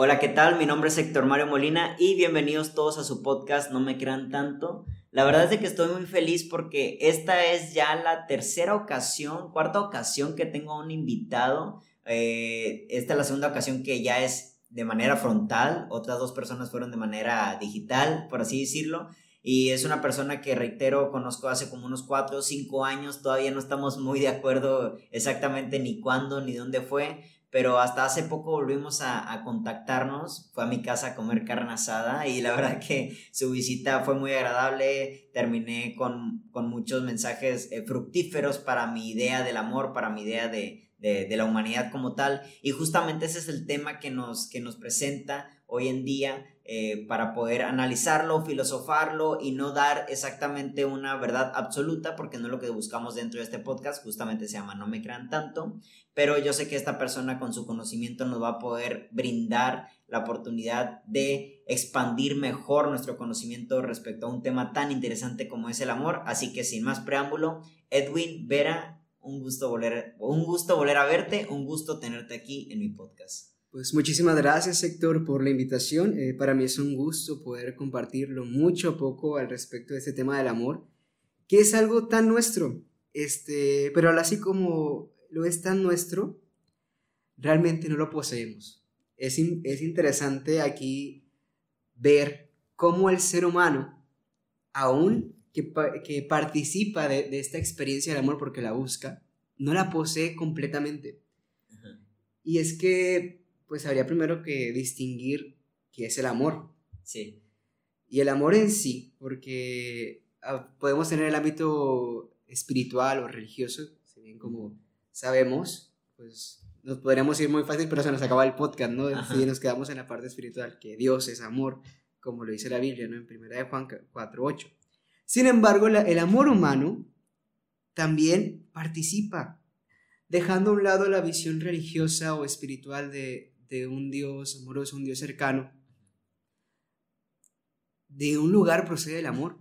Hola, ¿qué tal? Mi nombre es Héctor Mario Molina y bienvenidos todos a su podcast No me crean tanto. La verdad es de que estoy muy feliz porque esta es ya la tercera ocasión, cuarta ocasión que tengo un invitado. Eh, esta es la segunda ocasión que ya es de manera frontal, otras dos personas fueron de manera digital, por así decirlo. Y es una persona que, reitero, conozco hace como unos cuatro o cinco años, todavía no estamos muy de acuerdo exactamente ni cuándo ni dónde fue, pero hasta hace poco volvimos a, contactarnos, fue a mi casa a comer carne asada y la verdad que su visita fue muy agradable, terminé con, muchos mensajes eh, fructíferos para mi idea del amor, para mi idea de, de, la humanidad como tal y justamente ese es el tema que nos, que nos presenta hoy en día eh, para poder analizarlo, filosofarlo y no dar exactamente una verdad absoluta, porque no es lo que buscamos dentro de este podcast, justamente se llama No me crean tanto, pero yo sé que esta persona con su conocimiento nos va a poder brindar la oportunidad de expandir mejor nuestro conocimiento respecto a un tema tan interesante como es el amor, así que sin más preámbulo, Edwin Vera, un gusto volver, un gusto volver a verte, un gusto tenerte aquí en mi podcast. Pues muchísimas gracias Héctor por la invitación. Eh, para mí es un gusto poder compartirlo mucho o poco al respecto de este tema del amor, que es algo tan nuestro, este, pero así como lo es tan nuestro, realmente no lo poseemos. Es, es interesante aquí ver cómo el ser humano, aún que, que participa de, de, esta experiencia del amor porque la busca, no la posee completamente. Y es que pues habría primero que distinguir qué es el amor. Sí. Y el amor en sí, porque ah, podemos tener el ámbito espiritual o religioso, si bien como sabemos, pues nos podríamos ir muy fácil, pero se nos acaba el podcast, ¿no? Si nos quedamos en la parte espiritual, que Dios es amor, como lo dice la Biblia, ¿no? En 1 de Juan 4.8. Sin embargo, el amor humano también participa, dejando a un lado la visión religiosa o espiritual de, de un Dios amoroso, un Dios cercano, de un lugar procede el amor.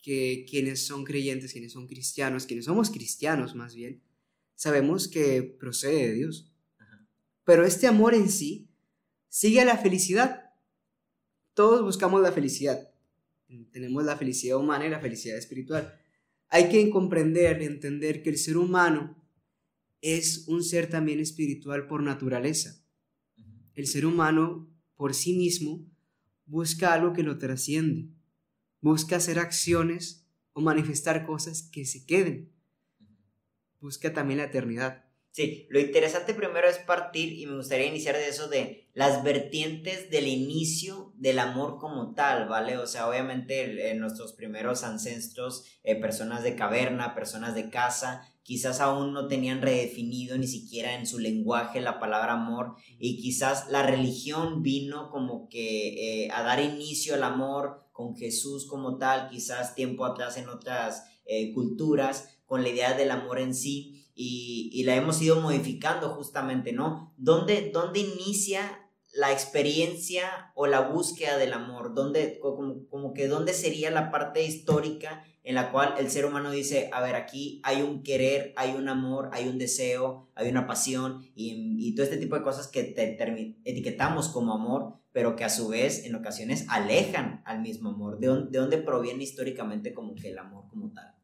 Que quienes son creyentes, quienes son cristianos, quienes somos cristianos más bien, sabemos que procede de Dios. Pero este amor en sí sigue a la felicidad. Todos buscamos la felicidad. Tenemos la felicidad humana y la felicidad espiritual. Hay que comprender, entender que el ser humano es un ser también espiritual por naturaleza. El ser humano, por sí mismo, busca algo que lo trasciende. Busca hacer acciones o manifestar cosas que se queden. Busca también la eternidad. Sí, lo interesante primero es partir y me gustaría iniciar de eso de las vertientes del inicio del amor como tal, ¿vale? O sea, obviamente en nuestros primeros ancestros, eh, personas de caverna, personas de casa, quizás aún no tenían redefinido ni siquiera en su lenguaje la palabra amor y quizás la religión vino como que eh, a dar inicio al amor con Jesús como tal, quizás tiempo atrás en otras eh, culturas, con la idea del amor en sí y, la hemos ido modificando justamente, ¿no? ¿Dónde, dónde inicia la experiencia o la búsqueda del amor? ¿Dónde, como, como que dónde sería la parte histórica en la cual el ser humano dice, a ver, aquí hay un querer, hay un amor, hay un deseo, hay una pasión y, todo este tipo de cosas que te etiquetamos como amor, pero que a su vez en ocasiones alejan al mismo amor. ¿De, dónde, proviene históricamente como que el amor como tal?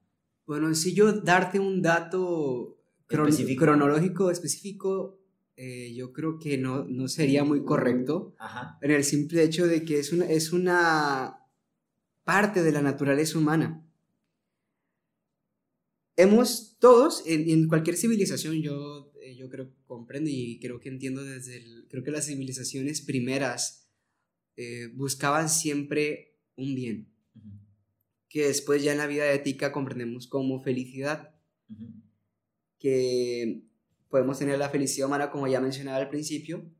Bueno, si yo darte un dato cronológico específico, eh, yo creo que no, no sería muy correcto. En el simple hecho de que es una, es una parte de la naturaleza humana hemos todos, en, cualquier civilización, yo, eh, yo creo comprendo y creo que entiendo desde el, creo que las civilizaciones primeras eh, buscaban siempre un bien, que después ya en la vida ética comprendemos como felicidad, que podemos tener la felicidad humana como ya mencionaba al principio,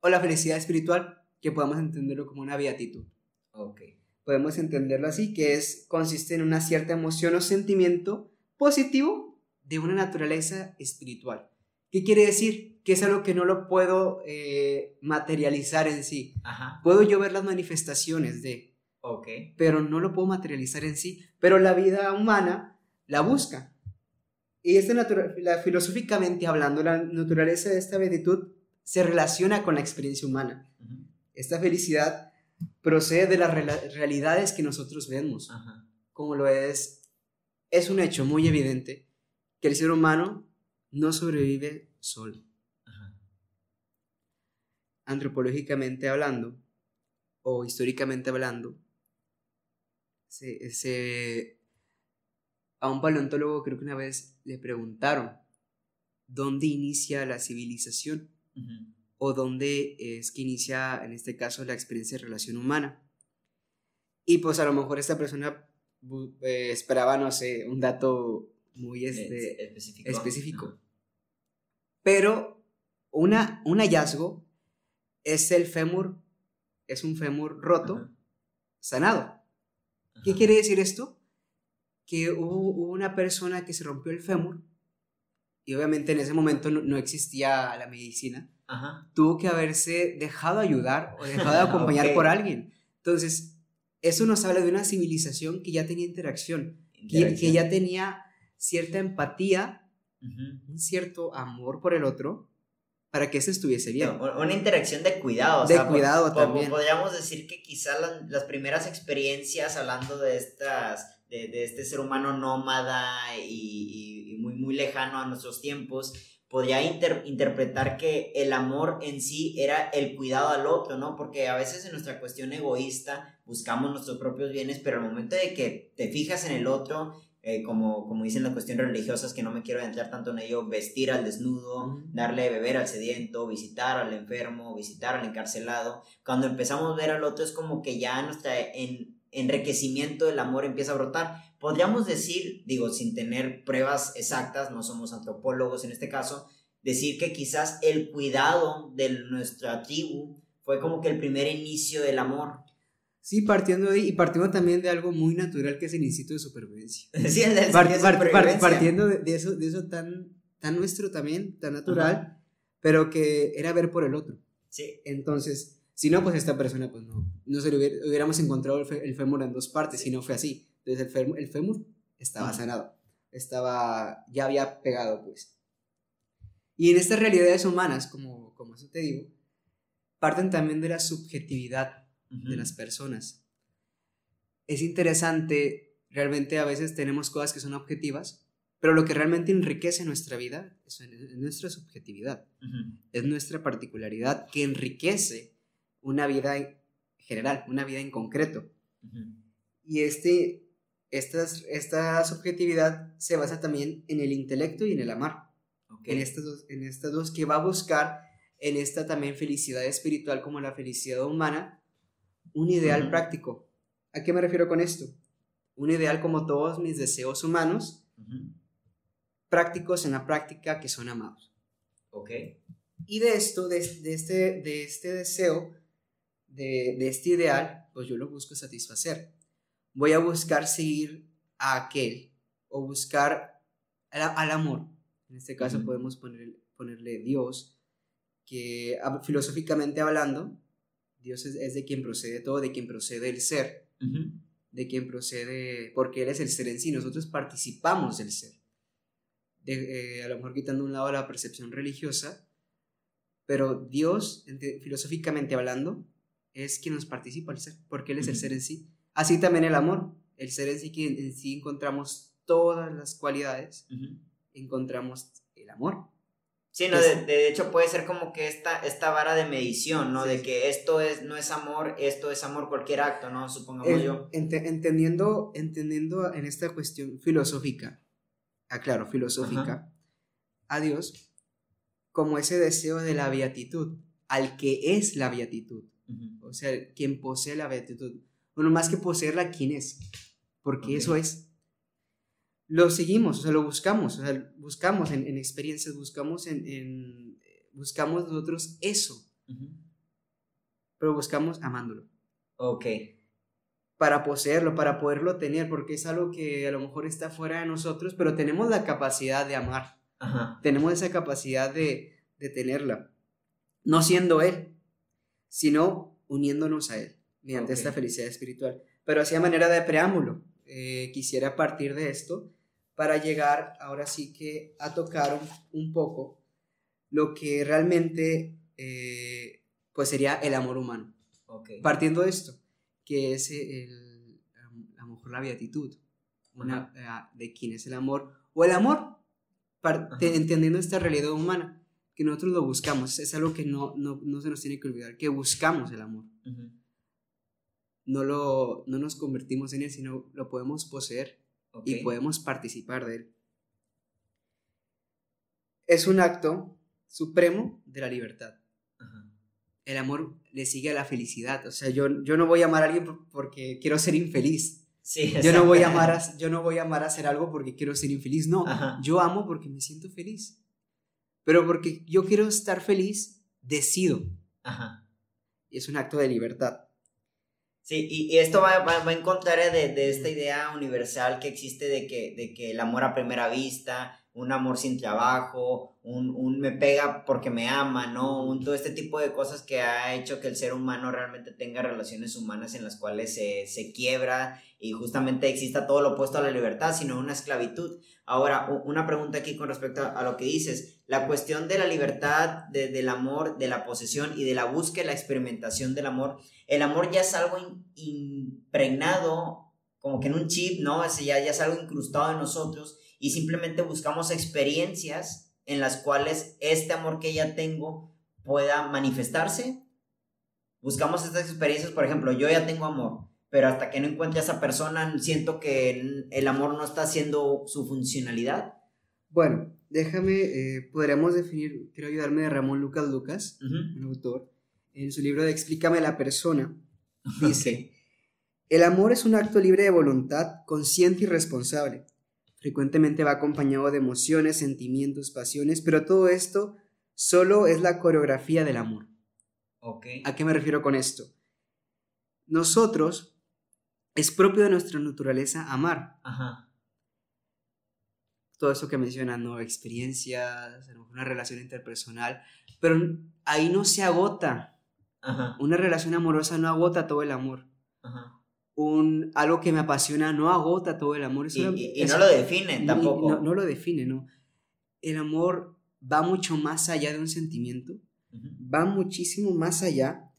o la felicidad espiritual, que podamos entenderlo como una beatitud. Ok. Podemos entenderlo así, que es, consiste en una cierta emoción o sentimiento positivo de una naturaleza espiritual. ¿Qué quiere decir? Que es algo que no lo puedo eh, materializar en sí. Ajá. Puedo yo ver las manifestaciones de, Ok. pero no lo puedo materializar en sí. Pero la vida humana la busca. Y esta la, filosóficamente hablando, la naturaleza de esta beatitud se relaciona con la experiencia humana. Esta felicidad procede de las realidades que nosotros vemos, Ajá. como lo es, es un hecho muy evidente que el ser humano no sobrevive solo. Ajá. Antropológicamente hablando, o históricamente hablando, se, se- a un paleontólogo creo que una vez le preguntaron dónde inicia la civilización o dónde es que inicia, en este caso, la experiencia de relación humana. Y pues a lo mejor esta persona eh, esperaba, no sé, un dato muy este, Es- específico. específico. Pero una, un hallazgo es el fémur, es un fémur roto, Ajá. sanado. ¿Qué Ajá. quiere decir esto? Que hubo, hubo una persona que se rompió el fémur y obviamente en ese momento no, no existía la medicina. Ajá. Tuvo que haberse dejado ayudar o dejado de acompañar Ok. por alguien. Entonces, eso nos habla de una civilización que ya tenía interacción, que, que Interacción. ya tenía cierta empatía, un cierto amor por el otro, para que eso estuviese bien. Una interacción de cuidado. o De sea, cuidado también. Podríamos decir que quizás las, las primeras experiencias hablando de estas, de, de este ser humano nómada y, y- y muy, muy lejano a nuestros tiempos, podría inter- interpretar que el amor en sí era el cuidado al otro, ¿no? Porque a veces en nuestra cuestión egoísta buscamos nuestros propios bienes, pero al momento de que te fijas en el otro, eh, como, como dicen las cuestiones religiosas, que no me quiero adentrar tanto en ello, vestir al desnudo, darle de beber al sediento, visitar al enfermo, visitar al encarcelado. Cuando empezamos a ver al otro es como que ya nuestro enriquecimiento del amor empieza a brotar. Podríamos decir, digo, sin tener pruebas exactas, no somos antropólogos en este caso, decir que quizás el cuidado de nuestra tribu fue como que el primer inicio del amor. Sí, partiendo de ahí y partiendo también de algo muy natural que es el instinto de supervivencia. Sí, el de par- par- supervivencia. partiendo de, de eso, de eso tan, tan nuestro también, tan natural, pero que era ver por el otro. Sí, Entonces, si no, pues esta persona, pues no, no se le hubiera- hubiéramos encontrado el, fe- el fémur en dos partes, si no fue así. Entonces el fémur, el fémur estaba sanado, estaba, ya había pegado, pues. Y en estas realidades humanas, como, como eso te digo, parten también de la subjetividad de las personas. Es interesante, realmente a veces tenemos cosas que son objetivas, pero lo que realmente enriquece nuestra vida es, es nuestra subjetividad, Ujú. es nuestra particularidad que enriquece una vida en general, una vida en concreto. Ujú. Y este, estas- esta subjetividad se basa también en el intelecto y en el amar en estas dos, en estas dos que va a buscar en esta también felicidad espiritual como la felicidad humana, un ideal práctico. ¿A qué me refiero con esto? Un ideal como todos mis deseos humanos, prácticos en la práctica que son amados. Ok. Y de esto, de, de este, de este deseo, de, de este ideal, pues yo lo busco satisfacer. Voy a buscar seguir a aquel o buscar al, al amor. En este caso podemos poner, ponerle Dios, que filosóficamente hablando, Dios es, es de quien procede todo, de quien procede el ser, de quien procede, porque Él es el ser en sí, nosotros participamos del ser. De, eh, a lo mejor quitando a un lado la percepción religiosa, pero Dios, ente- filosóficamente hablando, es quien nos participa al ser, porque Él es el ser en sí. Así también el amor, el ser en sí, que en sí encontramos todas las cualidades, encontramos el amor. Sí, no, de, de hecho puede ser como que esta, esta vara de medición, ¿no? Sí, de que esto es, no es amor, esto es amor cualquier acto, ¿no? Supongamos El- yo. ente- entendiendo, entendiendo en esta cuestión filosófica, aclaro, filosófica, a Dios como ese deseo de la beatitud, al que es la beatitud, o sea, quien posee la beatitud. Bueno, más que poseerla, ¿quién es? Porque eso es. Lo seguimos, o sea, lo buscamos, o sea, buscamos en, en experiencias, buscamos en, en- buscamos nosotros eso. Pero buscamos amándolo. Ok. Para poseerlo, para poderlo tener, porque es algo que a lo mejor está fuera de nosotros, pero tenemos la capacidad de amar. Ajá. Tenemos esa capacidad de, de tenerla. No siendo Él, sino uniéndonos a Él, mediante Ok. esta felicidad espiritual. Pero así a manera de preámbulo, eh, quisiera partir de esto para llegar ahora sí que a tocar un, un poco lo que realmente eh, pues sería el amor humano. Ok. Partiendo de esto, que es el, a lo mejor la beatitud, una, eh, de quién es el amor, o el amor, Ajá. te- entendiendo esta realidad humana, que nosotros lo buscamos, es algo que no, no, no se nos tiene que olvidar, que buscamos el amor, Ujú. No, lo, no nos convertimos en él, sino lo podemos poseer y podemos participar de él. Es un acto supremo de la libertad. Ajá. el amor le sigue a la felicidad. O sea, yo, yo no voy a amar a alguien por- porque quiero ser infeliz. Sí, Yo no, voy a amar a, yo no voy a amar a hacer algo porque quiero ser infeliz. No, Ajá. yo amo porque me siento feliz. Pero porque yo quiero estar feliz, decido. Ajá. Y es un acto de libertad. Sí, y, y esto va, va, va en contra de, de esta idea universal que existe de que, de que el amor a primera vista, un amor sin trabajo, un, un me pega porque me ama, ¿no? Un, todo este tipo de cosas que ha hecho que el ser humano realmente tenga relaciones humanas en las cuales se, se quiebra y justamente exista todo lo opuesto a la libertad, sino una esclavitud. Ahora, una pregunta aquí con respecto a, lo que dices. La cuestión de la libertad, de- del amor, de la posesión y de la búsqueda, la experimentación del amor, el amor ya es algo impregnado, como que en un chip, ¿no? Es, ya, ya es algo incrustado en nosotros y simplemente buscamos experiencias en las cuales este amor que ya tengo pueda manifestarse. Buscamos estas experiencias, por ejemplo, yo ya tengo amor, pero hasta que no encuentre a esa persona, siento que el amor no está haciendo su funcionalidad. Bueno, déjame, eh, podríamos definir, quiero ayudarme de Ramón Lucas Lucas, un autor, en su libro de Explícame la persona, dice. El amor es un acto libre de voluntad, consciente y responsable. Frecuentemente va acompañado de emociones, sentimientos, pasiones, pero todo esto solo es la coreografía del amor. Ok. ¿A qué me refiero con esto? Nosotros, es propio de nuestra naturaleza amar. Ajá. Todo eso que mencionan, ¿no? Experiencias, una relación interpersonal, pero ahí no se agota. Ajá. Una relación amorosa no agota todo el amor. Ajá. Un, algo que me apasiona no agota todo el amor. Y, no lo define tampoco. No, no lo define, ¿no? El amor va mucho más allá de un sentimiento, va muchísimo más allá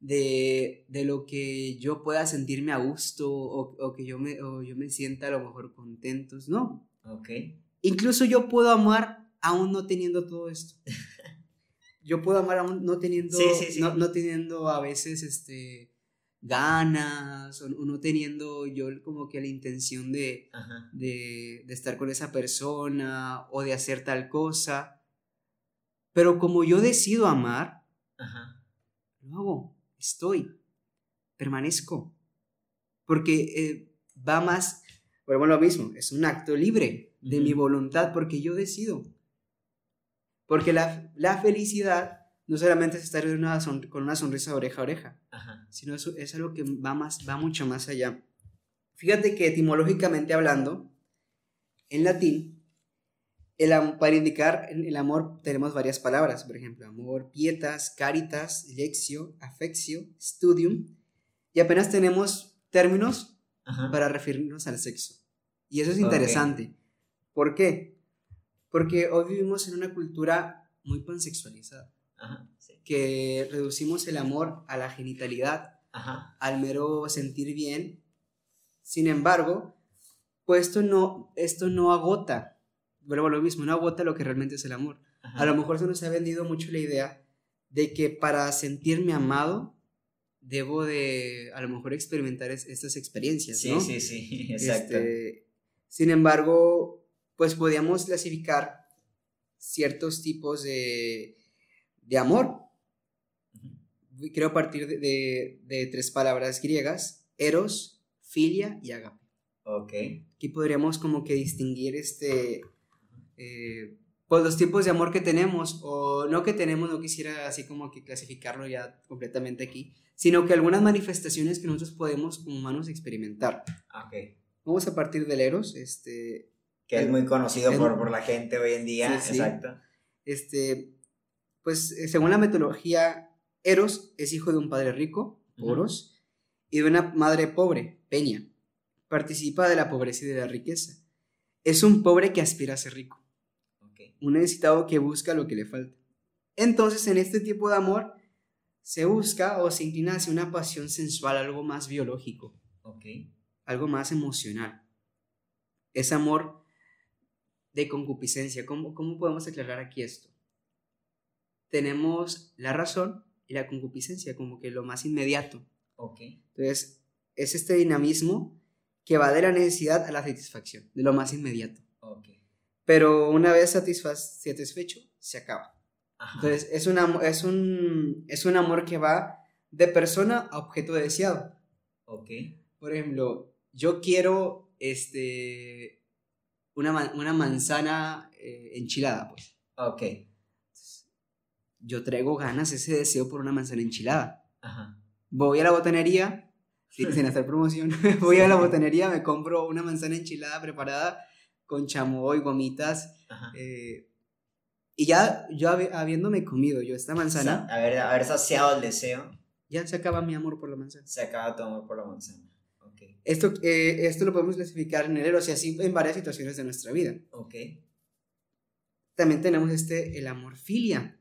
de, de lo que yo pueda sentirme a gusto o, o que yo me, o yo me sienta a lo mejor contentos, no. Ok. Incluso yo puedo amar aún no teniendo todo esto. Yo puedo amar aún no teniendo, Sí, sí, sí. No, no teniendo a veces este, ganas o, o no teniendo yo como que la intención de, de, de estar con esa persona o de hacer tal cosa. Pero como yo decido amar, Ajá. lo hago, estoy, permanezco. Porque eh, va más, bueno, lo mismo, es un acto libre de mi voluntad porque yo decido. Porque la, la felicidad no solamente es estar una con una sonrisa de oreja a oreja, Ajá. Sino es, es algo que va, más, va mucho más allá. Fíjate que etimológicamente hablando, en latín, el, para indicar el amor tenemos varias palabras, por ejemplo, amor, pietas, caritas, lectio, affectio, studium, y apenas tenemos términos Ajá. para referirnos al sexo. Y eso es interesante. ¿Por qué? Porque hoy vivimos en una cultura muy pansexualizada, Ajá. Que reducimos el amor a la genitalidad, Ajá. al mero sentir bien. Sin embargo, pues esto no, esto no agota, vuelvo a lo mismo, no agota lo que realmente es el amor. Ajá. A lo mejor se nos ha vendido mucho la idea de que para sentirme amado, debo de, a lo mejor, experimentar es- estas experiencias, Sí, ¿no? sí, sí. Exacto. Este, sin embargo, pues podíamos clasificar ciertos tipos de, de amor. Quiero partir de, de- de tres palabras griegas, eros, filia y agape. Ok. Aquí podríamos como que distinguir este, eh, pues los tipos de amor que tenemos, o no que tenemos, no quisiera así como que clasificarlo ya completamente aquí, sino que algunas manifestaciones que nosotros podemos como humanos experimentar. Ok. Vamos a partir del Eros, este... Que es muy conocido por, por, la gente hoy en día, exacto. Este, pues eh, según la metodología, Eros es hijo de un padre rico, Poros, y de una madre pobre, Peña. Participa de la pobreza y de la riqueza. Es un pobre que aspira a ser rico. Un necesitado que busca lo que le falta. Entonces, en este tipo de amor, se busca o se inclina hacia una pasión sensual, algo más biológico. Algo más emocional. Es amor de concupiscencia. ¿Cómo, ¿Cómo podemos aclarar aquí esto? Tenemos la razón y la concupiscencia como que lo más inmediato. Entonces, es este dinamismo que va de la necesidad a la satisfacción, de lo más inmediato. Pero una vez satisfecho, se acaba. Entonces, es, una, es, un, es un amor que va de persona a objeto deseado. Por ejemplo, yo quiero este, una, una manzana eh, enchilada, pues. Ok. Yo traigo ganas, ese deseo por una manzana enchilada. Voy a la botanería, sin hacer promoción, voy a la botanería, me compro una manzana enchilada preparada con chamoy, gomitas. Eh, y ya yo habiéndome comido yo esta manzana. A ver, haber saciado el deseo. Ya se acaba mi amor por la manzana. Se acaba tu amor por la manzana. Okay. Esto, eh, esto lo podemos clasificar en el o sea, así en varias situaciones de nuestra vida. Ok. También tenemos este, el amor filia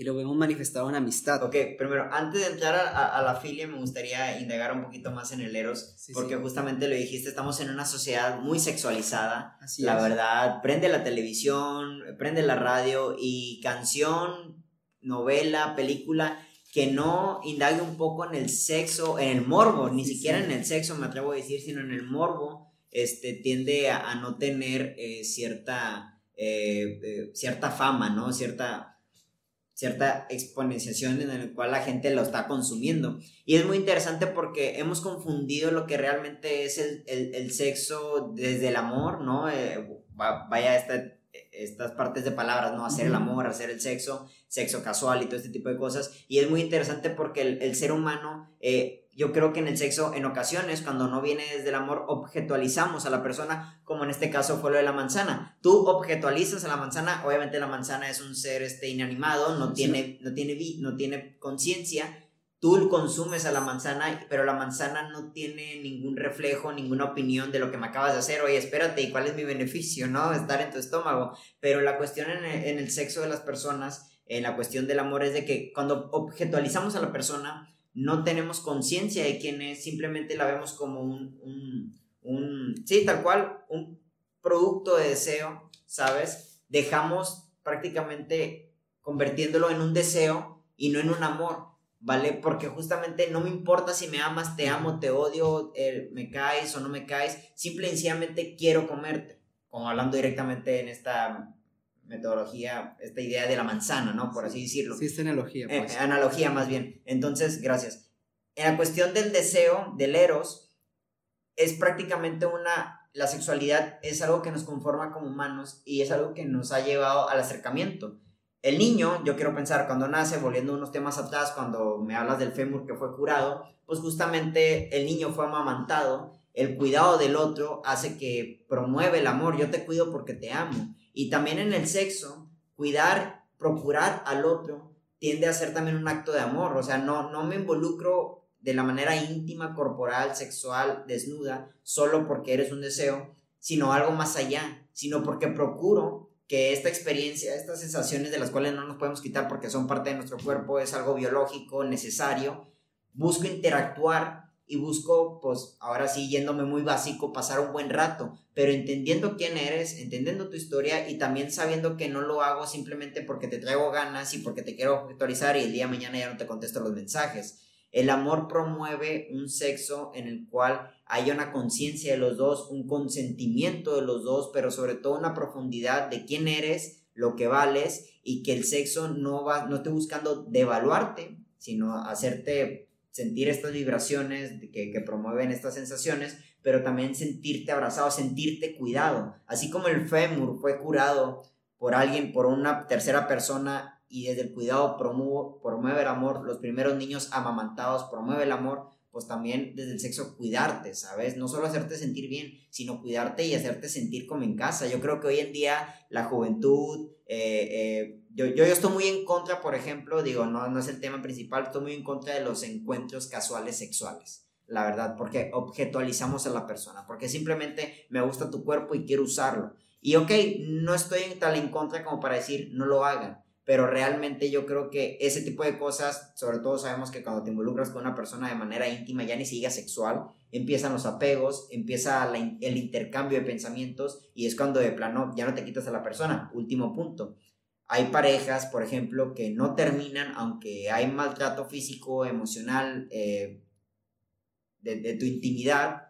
y lo vemos manifestado en amistad. Ok, primero, antes de entrar a, la filia, me gustaría indagar un poquito más en el Eros, porque justamente lo dijiste, estamos en una sociedad muy sexualizada. Así la verdad, prende la televisión, prende la radio y canción, novela, película que no indague un poco en el sexo, en el morbo, ni siquiera en el sexo me atrevo a decir, sino en el morbo, este, tiende a, no tener eh, cierta, eh, eh, cierta fama, ¿no? Cierta cierta exponenciación en la cual la gente lo está consumiendo. Y es muy interesante porque hemos confundido lo que realmente es el, sexo desde el amor, ¿no? Eh, vaya estas partes de palabras, ¿no? Hacer el amor, hacer el sexo, sexo casual y todo este tipo de cosas. Y es muy interesante porque el, ser humano... Eh, yo creo que en el sexo, en ocasiones, cuando no viene desde el amor, objetualizamos a la persona, como en este caso fue lo de la manzana. Tú objetualizas a la manzana, obviamente la manzana es un ser este, inanimado, no tiene, no tiene, no tiene conciencia. Tú consumes a la manzana, pero la manzana no tiene ningún reflejo, ninguna opinión de lo que me acabas de hacer. Oye, espérate, ¿y cuál es mi beneficio, no? Estar en tu estómago. Pero la cuestión en el, en el sexo de las personas, en la cuestión del amor, es de que cuando objetualizamos a la persona, no tenemos conciencia de quién es, simplemente la vemos como un, un, sí, tal cual, un producto de deseo, ¿sabes? Dejamos prácticamente convirtiéndolo en un deseo y no en un amor, ¿vale? Porque justamente no me importa si me amas, te amo, te odio, eh, me caes o no me caes, simple y sencillamente quiero comerte, como hablando directamente en esta metodología, esta idea de la manzana, ¿no? Por así decirlo. Sí, esta analogía. Eh, pues. analogía más bien. Entonces, gracias. En la cuestión del deseo, del eros, es prácticamente una, la sexualidad es algo que nos conforma como humanos y es algo que nos ha llevado al acercamiento. El niño, yo quiero pensar, cuando nace, volviendo unos temas atrás, cuando me hablas del fémur que fue curado, pues justamente el niño fue amamantado, el cuidado del otro hace que promueve el amor, yo te cuido porque te amo. Y también en el sexo, cuidar, procurar al otro, tiende a ser también un acto de amor. O sea, no, no me involucro de la manera íntima, corporal, sexual, desnuda, solo porque eres un deseo, sino algo más allá, sino porque procuro que esta experiencia, estas sensaciones de las cuales no nos podemos quitar porque son parte de nuestro cuerpo, es algo biológico, necesario, busco interactuar y busco, pues ahora sí, yéndome muy básico, pasar un buen rato, pero entendiendo quién eres, entendiendo tu historia y también sabiendo que no lo hago simplemente porque te traigo ganas y porque te quiero actualizar y el día de mañana ya no te contesto los mensajes. El amor promueve un sexo en el cual haya una conciencia de los dos, un consentimiento de los dos, pero sobre todo una profundidad de quién eres, lo que vales y que el sexo no va no esté buscando devaluarte, sino hacerte sentir estas vibraciones que, promueven estas sensaciones, pero también sentirte abrazado, sentirte cuidado. Así como el fémur fue curado por alguien, por una tercera persona y desde el cuidado promueve el amor, los primeros niños amamantados promueve el amor, pues también desde el sexo cuidarte, ¿sabes? No solo hacerte sentir bien, sino cuidarte y hacerte sentir como en casa. Yo creo que hoy en día la juventud, eh, eh, yo, yo, estoy muy en contra, por ejemplo, digo, no, no es el tema principal, estoy muy en contra de los encuentros casuales sexuales la verdad, porque objetualizamos a la persona, porque simplemente me gusta tu cuerpo y quiero usarlo. Y ok, no estoy tal en contra como para decir no lo hagan, pero realmente yo creo que ese tipo de cosas, sobre todo sabemos que cuando te involucras con una persona de manera íntima, ya ni siquiera sexual, empiezan los apegos, empieza el intercambio de pensamientos y es cuando de plano ya no te quitas a la persona. Último punto. Hay parejas, por ejemplo, que no terminan aunque hay maltrato físico, emocional, eh, de, tu intimidad,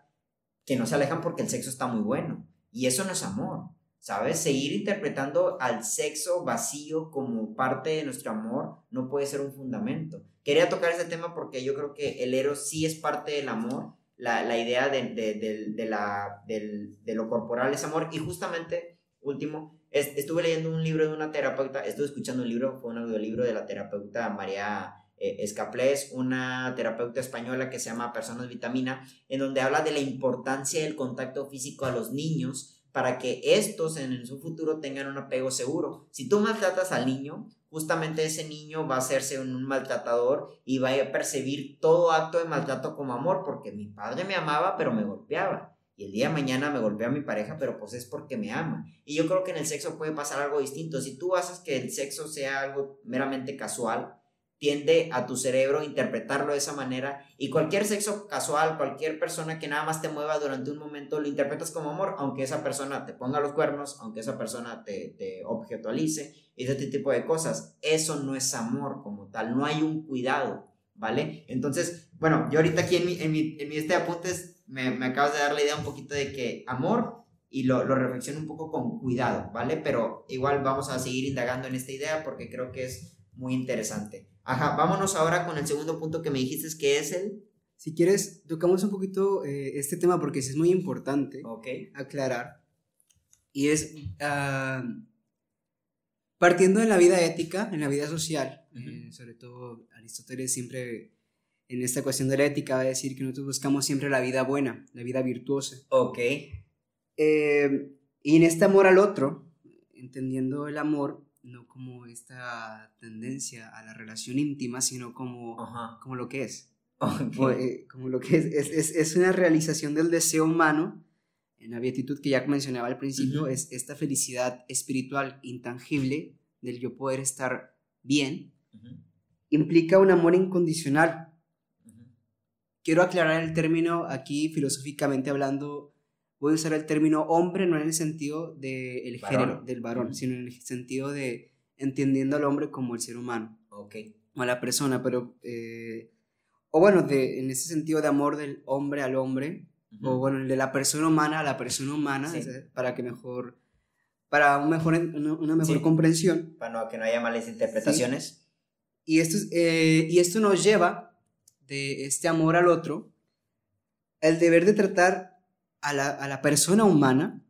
que no se alejan porque el sexo está muy bueno. Y eso no es amor. ¿Sabes? Seguir interpretando al sexo vacío como parte de nuestro amor no puede ser un fundamento. Quería tocar ese tema porque yo creo que el eros sí es parte del amor, la, la idea de, de, de, la, de, lo corporal es amor. Y justamente, último, estuve leyendo un libro de una terapeuta, estuve escuchando un libro, fue un audiolibro de la terapeuta María eh, Escaplés, una terapeuta española que se llama Personas Vitamina, en donde habla de la importancia del contacto físico a los niños para que estos en su futuro tengan un apego seguro. Si tú maltratas al niño, justamente ese niño va a hacerse un, maltratador y va a percibir todo acto de maltrato como amor, porque mi padre me amaba pero me golpeaba. Y el día de mañana me golpea mi pareja, pero pues es porque me ama. Y yo creo que en el sexo puede pasar algo distinto. Si tú haces que el sexo sea algo meramente casual, tiende a tu cerebro interpretarlo de esa manera y cualquier sexo casual, cualquier persona que nada más te mueva durante un momento, lo interpretas como amor, aunque esa persona te ponga los cuernos, aunque esa persona te, te objetualice y ese tipo de cosas. Eso no es amor como tal, no hay un cuidado, ¿vale? Entonces, bueno, yo ahorita aquí en mi, en mi, en mi este apuntes me, me, acabas de dar la idea un poquito de que amor y lo, lo reflexiono un poco con cuidado, ¿vale? Pero igual vamos a seguir indagando en esta idea porque creo que es muy interesante. Ajá, vámonos ahora con el segundo punto que me dijiste, que es el... Si quieres, tocamos un poquito eh, este tema porque es muy importante aclarar. Y es, ah, partiendo de la vida ética, en la vida social, eh, sobre todo Aristóteles siempre en esta cuestión de la ética va a decir que nosotros buscamos siempre la vida buena, la vida virtuosa. Ok. Eh, y en este amor al otro, entendiendo el amor no como esta tendencia a la relación íntima, sino como, como lo que es. Eh, como lo que es. Es, es. una realización del deseo humano, en la beatitud que ya mencionaba al principio, es esta felicidad espiritual intangible del yo poder estar bien, implica un amor incondicional. Quiero aclarar el término aquí filosóficamente hablando voy a usar el término hombre no en el sentido del el género del varón, sino en el sentido de entendiendo al hombre como el ser humano. Ok. O a la persona, pero... Eh, o bueno, de, en ese sentido de amor del hombre al hombre, o bueno, de la persona humana a la persona humana, para que mejor... Para un mejor, una, mejor comprensión. Para no, que no haya malas interpretaciones. Y, esto, eh, y esto nos lleva de este amor al otro, el deber de tratar a la, a la persona humana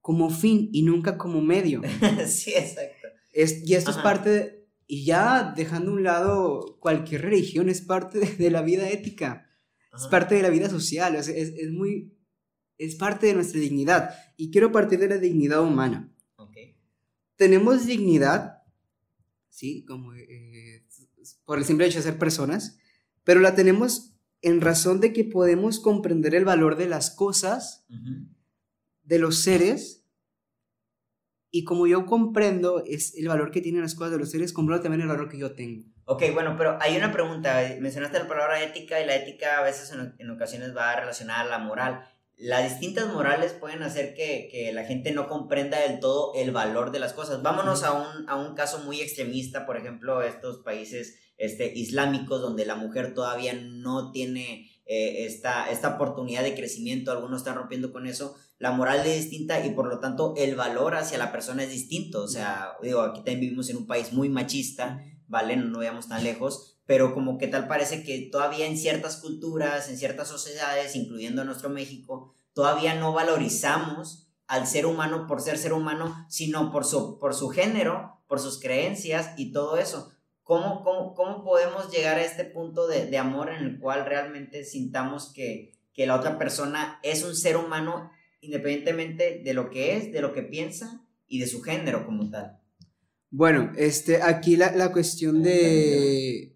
como fin y nunca como medio. sí, exacto. Es, y esto es parte de, y ya dejando a un lado cualquier religión, es parte de, la vida ética, es parte de la vida social, es, es, es, muy, es parte de nuestra dignidad. Y quiero partir de la dignidad humana. Okay. Tenemos dignidad, ¿sí? Como eh, por el simple hecho de ser personas, pero la tenemos en razón de que podemos comprender el valor de las cosas, de los seres, y como yo comprendo es el valor que tienen las cosas de los seres, comprendo también el valor que yo tengo. Ok, bueno, pero hay una pregunta. Mencionaste la palabra ética y la ética a veces en, ocasiones va relacionada a la moral. Las distintas morales pueden hacer que, que, la gente no comprenda del todo el valor de las cosas. Vámonos a un, a un caso muy extremista, por ejemplo, estos países este, islámicos donde la mujer todavía no tiene eh, esta, esta oportunidad de crecimiento, algunos están rompiendo con eso, la moral es distinta y por lo tanto el valor hacia la persona es distinto. O sea, digo, aquí también vivimos en un país muy machista, ¿vale? No, no vayamos tan lejos, pero como que tal parece que todavía en ciertas culturas, en ciertas sociedades, incluyendo nuestro México, todavía no valorizamos al ser humano por ser ser humano, sino por su, por su género, por sus creencias y todo eso. ¿Cómo, cómo, cómo podemos llegar a este punto de, de, amor en el cual realmente sintamos que, que la otra persona es un ser humano independientemente de lo que es, de lo que piensa y de su género como tal? Bueno, este, aquí la, la cuestión de...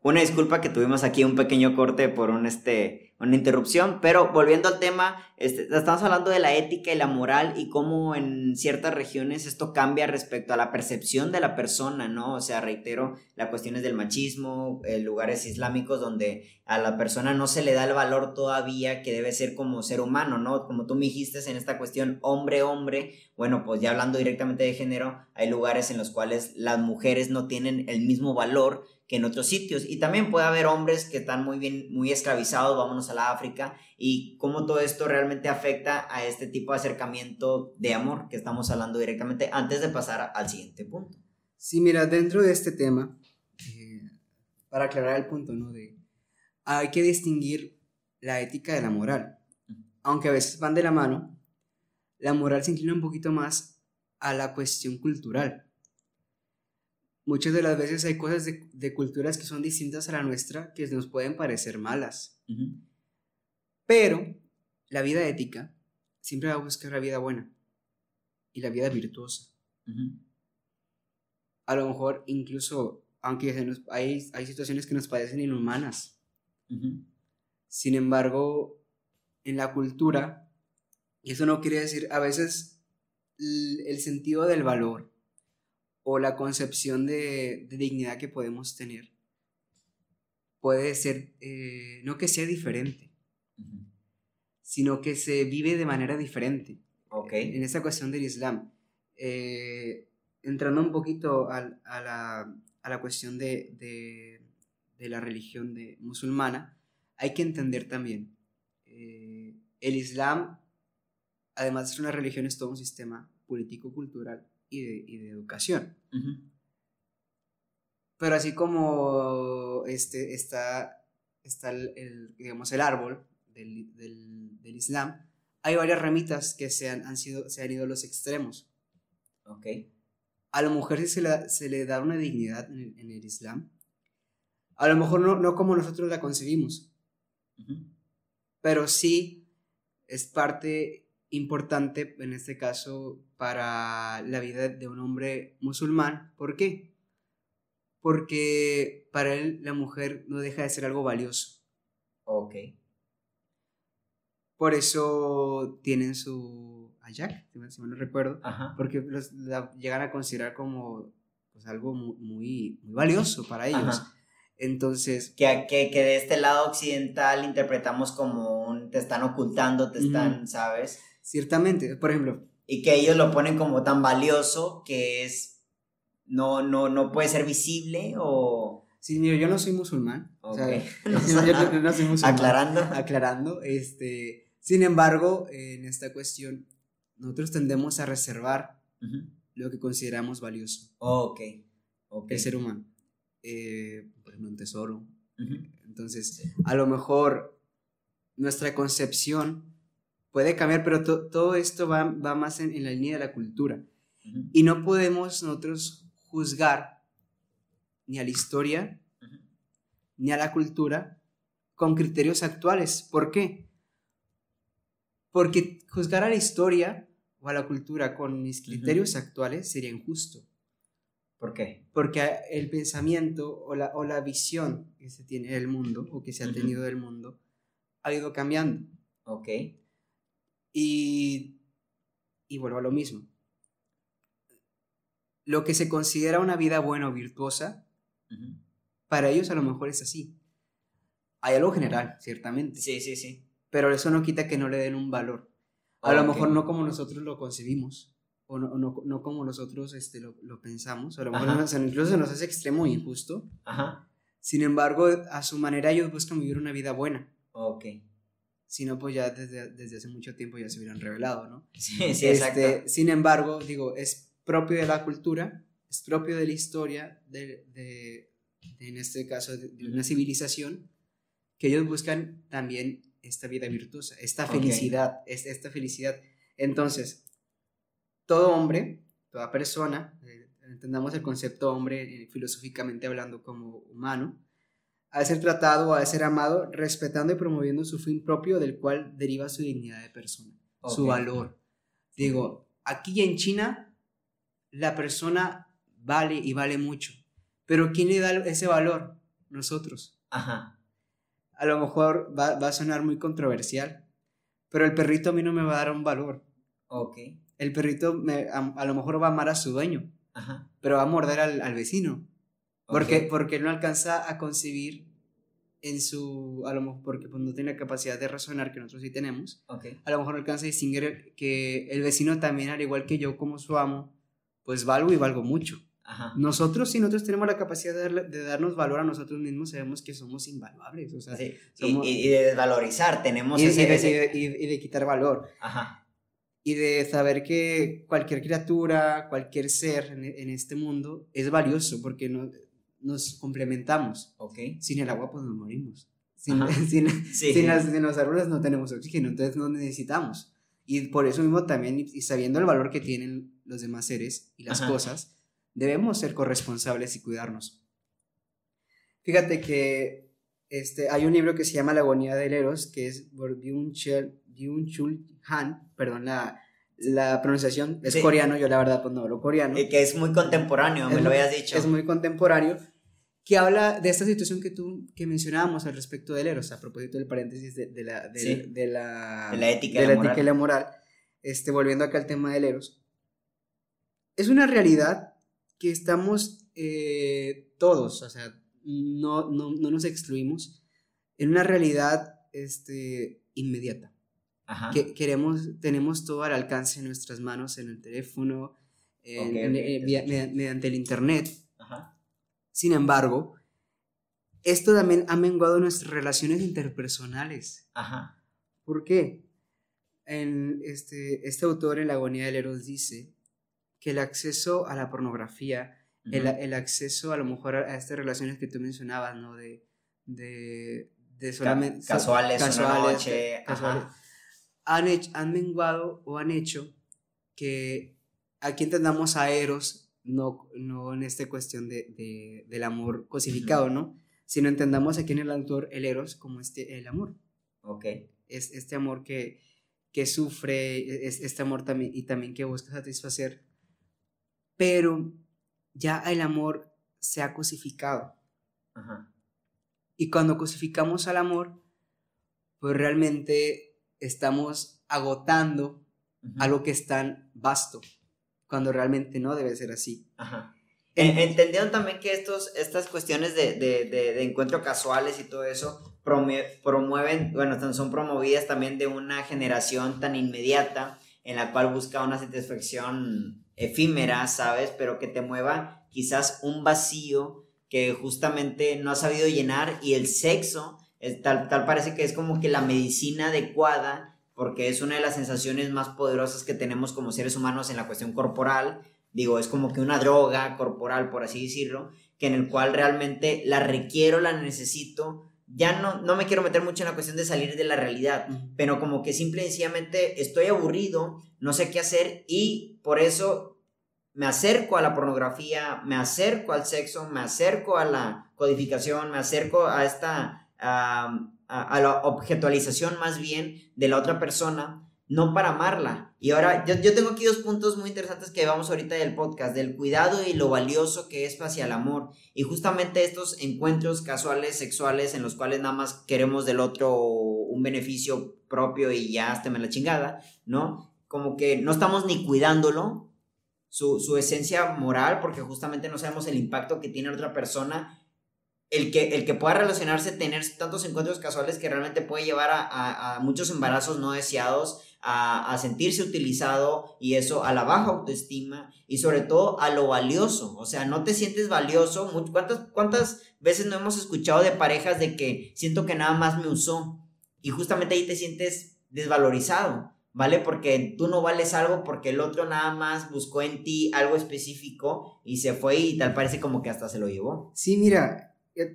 Una disculpa que tuvimos aquí un pequeño corte por un, este, una interrupción, pero volviendo al tema, este, estamos hablando de la ética y la moral y cómo en ciertas regiones esto cambia respecto a la percepción de la persona, ¿no? O sea, reitero, la cuestión es del machismo, eh, lugares islámicos donde a la persona no se le da el valor todavía que debe ser como ser humano, ¿no? Como tú me dijiste en esta cuestión hombre-hombre, bueno, pues ya hablando directamente de género, hay lugares en los cuales las mujeres no tienen el mismo valor que en otros sitios. Y también puede haber hombres que están muy bien, muy esclavizados, vámonos a la África, y cómo todo esto realmente afecta a este tipo de acercamiento de amor que estamos hablando directamente antes de pasar al siguiente punto. Sí, mira, dentro de este tema, eh, para aclarar el punto, ¿no? De, hay que distinguir la ética de la moral. Aunque a veces van de la mano, la moral se inclina un poquito más a la cuestión cultural muchas de las veces hay cosas de, culturas que son distintas a la nuestra que nos pueden parecer malas. Pero la vida ética siempre va a buscar la vida buena y la vida virtuosa. A lo mejor incluso, aunque hay, hay, situaciones que nos parecen inhumanas. Sin embargo, en la cultura, y eso no quiere decir a veces el sentido del valor o la concepción de, dignidad que podemos tener puede ser, eh, no que sea diferente, sino que se vive de manera diferente. Okay. En esta cuestión del Islam. Eh, entrando un poquito a, la, cuestión de, la religión de, musulmana, hay que entender también, eh, el Islam, además de ser una religión, es todo un sistema político-cultural y de, educación. Pero así como este, está, está el, digamos, el árbol del, del, Islam, hay varias ramitas que se han, han, sido, se han ido a los extremos. A la mujer se le, se le da una dignidad en el, Islam. A lo mejor no, no como nosotros la concebimos, pero sí es parte importante en este caso para la vida de un hombre musulmán. ¿Por qué? Porque para él la mujer no deja de ser algo valioso. Ok. Por eso tienen su ayak, si me, no recuerdo, porque los llegan a considerar como pues, algo muy, muy, valioso para ellos. Entonces... Que, que, que, de este lado occidental interpretamos como un te están ocultando, te están, ¿sabes? Ciertamente, por ejemplo. Y que ellos lo ponen como tan valioso que es. No, no, no puede ser visible o. Sí, mira, yo no soy musulmán. Aclarando. Aclarando. Este, sin embargo, en esta cuestión, nosotros tendemos a reservar lo que consideramos valioso. ok. El ser humano. Eh, por ejemplo, un tesoro. Entonces, a lo mejor nuestra concepción puede cambiar, pero todo esto va, va más en, la línea de la cultura. Y no podemos nosotros juzgar ni a la historia, ni a la cultura con criterios actuales. ¿Por qué? Porque juzgar a la historia o a la cultura con mis criterios actuales sería injusto. ¿Por qué? Porque el pensamiento o la, o la visión que se tiene del mundo o que se ha tenido del mundo ha ido cambiando. Ok. Y, y vuelvo a lo mismo. Lo que se considera una vida buena o virtuosa, para ellos a lo mejor es así. Hay algo general, ciertamente. Sí, sí, sí. Pero eso no quita que no le den un valor. A lo mejor no como nosotros lo concebimos, o no, no, no como nosotros este, lo, lo, pensamos, a lo mejor incluso se nos hace extremo e injusto. Ajá. Sin embargo, a su manera ellos buscan vivir una vida buena. Ok si no, pues ya desde, desde, hace mucho tiempo ya se hubieran revelado, ¿no? Sí, sí, exacto. Este, sin embargo, digo, es propio de la cultura, es propio de la historia, de, de, en este caso, de, una civilización, que ellos buscan también esta vida virtuosa, esta felicidad, esta felicidad. Entonces, todo hombre, toda persona, eh, entendamos el concepto hombre eh, filosóficamente hablando como humano, ha de ser tratado ha de ser amado respetando y promoviendo su fin propio del cual deriva su dignidad de persona, su valor. Digo, aquí en China la persona vale y vale mucho, pero ¿quién le da ese valor? Nosotros. Ajá. A lo mejor va, va a sonar muy controversial, pero el perrito a mí no me va a dar un valor. Ok. El perrito me, a, lo mejor va a amar a su dueño, Ajá. pero va a morder al, al vecino. Porque, porque no alcanza a concebir en su, a lo mejor porque pues, no tiene la capacidad de razonar que nosotros sí tenemos, okay. a lo mejor no alcanza a distinguir que el vecino también, al igual que yo como su amo, pues valgo y valgo mucho. Ajá. Nosotros, si nosotros tenemos la capacidad de, darnos valor a nosotros mismos, sabemos que somos invaluables. O sea, sí. y, de desvalorizar, tenemos y, ese, y, de, de, quitar valor. Ajá. Y de saber que cualquier criatura, cualquier ser en, en este mundo es valioso porque no, nos complementamos. Okay. Sin el agua, pues nos morimos. Sin, sin, sin, las, sin, los árboles no tenemos oxígeno, entonces no necesitamos. Y por eso mismo también, y sabiendo el valor que tienen los demás seres y las cosas, debemos ser corresponsables y cuidarnos. Fíjate que este, hay un libro que se llama La agonía del Eros, que es por Byung-Chul Han, perdón la, la pronunciación, es coreano, yo la verdad pues no hablo coreano. Y que es muy contemporáneo, me lo habías dicho. Es muy contemporáneo, que habla de esta situación que tú que mencionábamos al respecto del Eros, a propósito del paréntesis de, de la, de, de, la, la ética, de la, ética y la moral, este, volviendo acá al tema del Eros. Es una realidad que estamos eh, todos, o sea, no, no, no, nos excluimos, en una realidad este, inmediata. Ajá. Que queremos, tenemos todo al alcance en nuestras manos, en el teléfono, eh, mediante el internet. Ajá. Sin embargo, esto también ha menguado nuestras relaciones interpersonales. Ajá. ¿Por qué? En este, este autor en La agonía del Eros dice que el acceso a la pornografía, el, el, acceso a lo mejor a, estas relaciones que tú mencionabas, ¿no? De, de, de solamente... casuales, casuales, noche, han, hecho, han menguado o han hecho que aquí entendamos a Eros, no, no en esta cuestión de, de del amor cosificado, ¿no? Sino entendamos aquí en el autor el Eros como este, el amor. Ok. Es este amor que, que sufre, es este amor también y también que busca satisfacer pero ya el amor se ha cosificado. Y cuando cosificamos al amor, pues realmente estamos agotando algo que es tan vasto, cuando realmente no debe ser así. Entendieron también que estos, estas cuestiones de, de, de, encuentro casuales y todo eso promueven, bueno, son promovidas también de una generación tan inmediata en la cual busca una satisfacción efímera, ¿sabes? Pero que te mueva quizás un vacío que justamente no has sabido llenar y el sexo, tal, tal parece que es como que la medicina adecuada porque es una de las sensaciones más poderosas que tenemos como seres humanos en la cuestión corporal. Digo, es como que una droga corporal, por así decirlo, que en el cual realmente la requiero, la necesito. Ya no, no me quiero meter mucho en la cuestión de salir de la realidad, pero como que simple y sencillamente estoy aburrido, no sé qué hacer y por eso me acerco a la pornografía, me acerco al sexo, me acerco a la codificación, me acerco a esta, a, la objetualización más bien de la otra persona, no para amarla. Y ahora yo, yo, tengo aquí dos puntos muy interesantes que vamos ahorita del podcast, del cuidado y lo valioso que es hacia el amor. Y justamente estos encuentros casuales, sexuales, en los cuales nada más queremos del otro un beneficio propio y ya hasta me la chingada, ¿no? como que no estamos ni cuidándolo, su, su, esencia moral, porque justamente no sabemos el impacto que tiene otra persona. El que, el que pueda relacionarse, tener tantos encuentros casuales que realmente puede llevar a, muchos embarazos no deseados, a, a, sentirse utilizado y eso, a la baja autoestima y sobre todo a lo valioso. O sea, no te sientes valioso. ¿Cuántas, ¿Cuántas veces no hemos escuchado de parejas de que siento que nada más me usó? Y justamente ahí te sientes desvalorizado. ¿vale? Porque tú no vales algo porque el otro nada más buscó en ti algo específico y se fue y tal parece como que hasta se lo llevó. Sí, mira,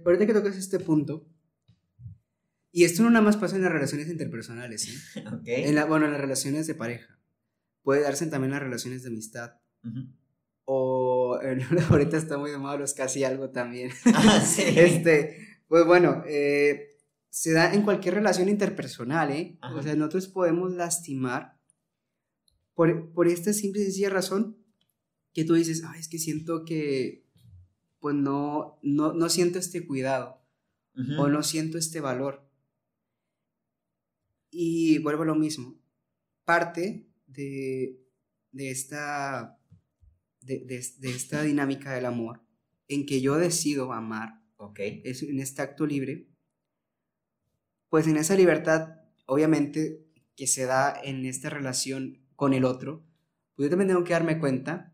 ahorita que tocas este punto, y esto no nada más pasa en las relaciones interpersonales, ¿sí? En la, bueno, en las relaciones de pareja. puede darse también en las relaciones de amistad. O ahorita está muy de moda los casi algo también. Ah, sí. este, pues bueno, eh, se da en cualquier relación interpersonal, ¿eh? O sea, nosotros podemos lastimar por, por esta simple y sencilla razón que tú dices, ah, es que siento que, pues no, no, no siento este cuidado o no siento este valor. Y vuelvo a lo mismo, parte de, de esta, de, de, esta dinámica del amor en que yo decido amar, okay. es en este acto libre, pues en esa libertad, obviamente, que se da en esta relación con el otro, pues yo también tengo que darme cuenta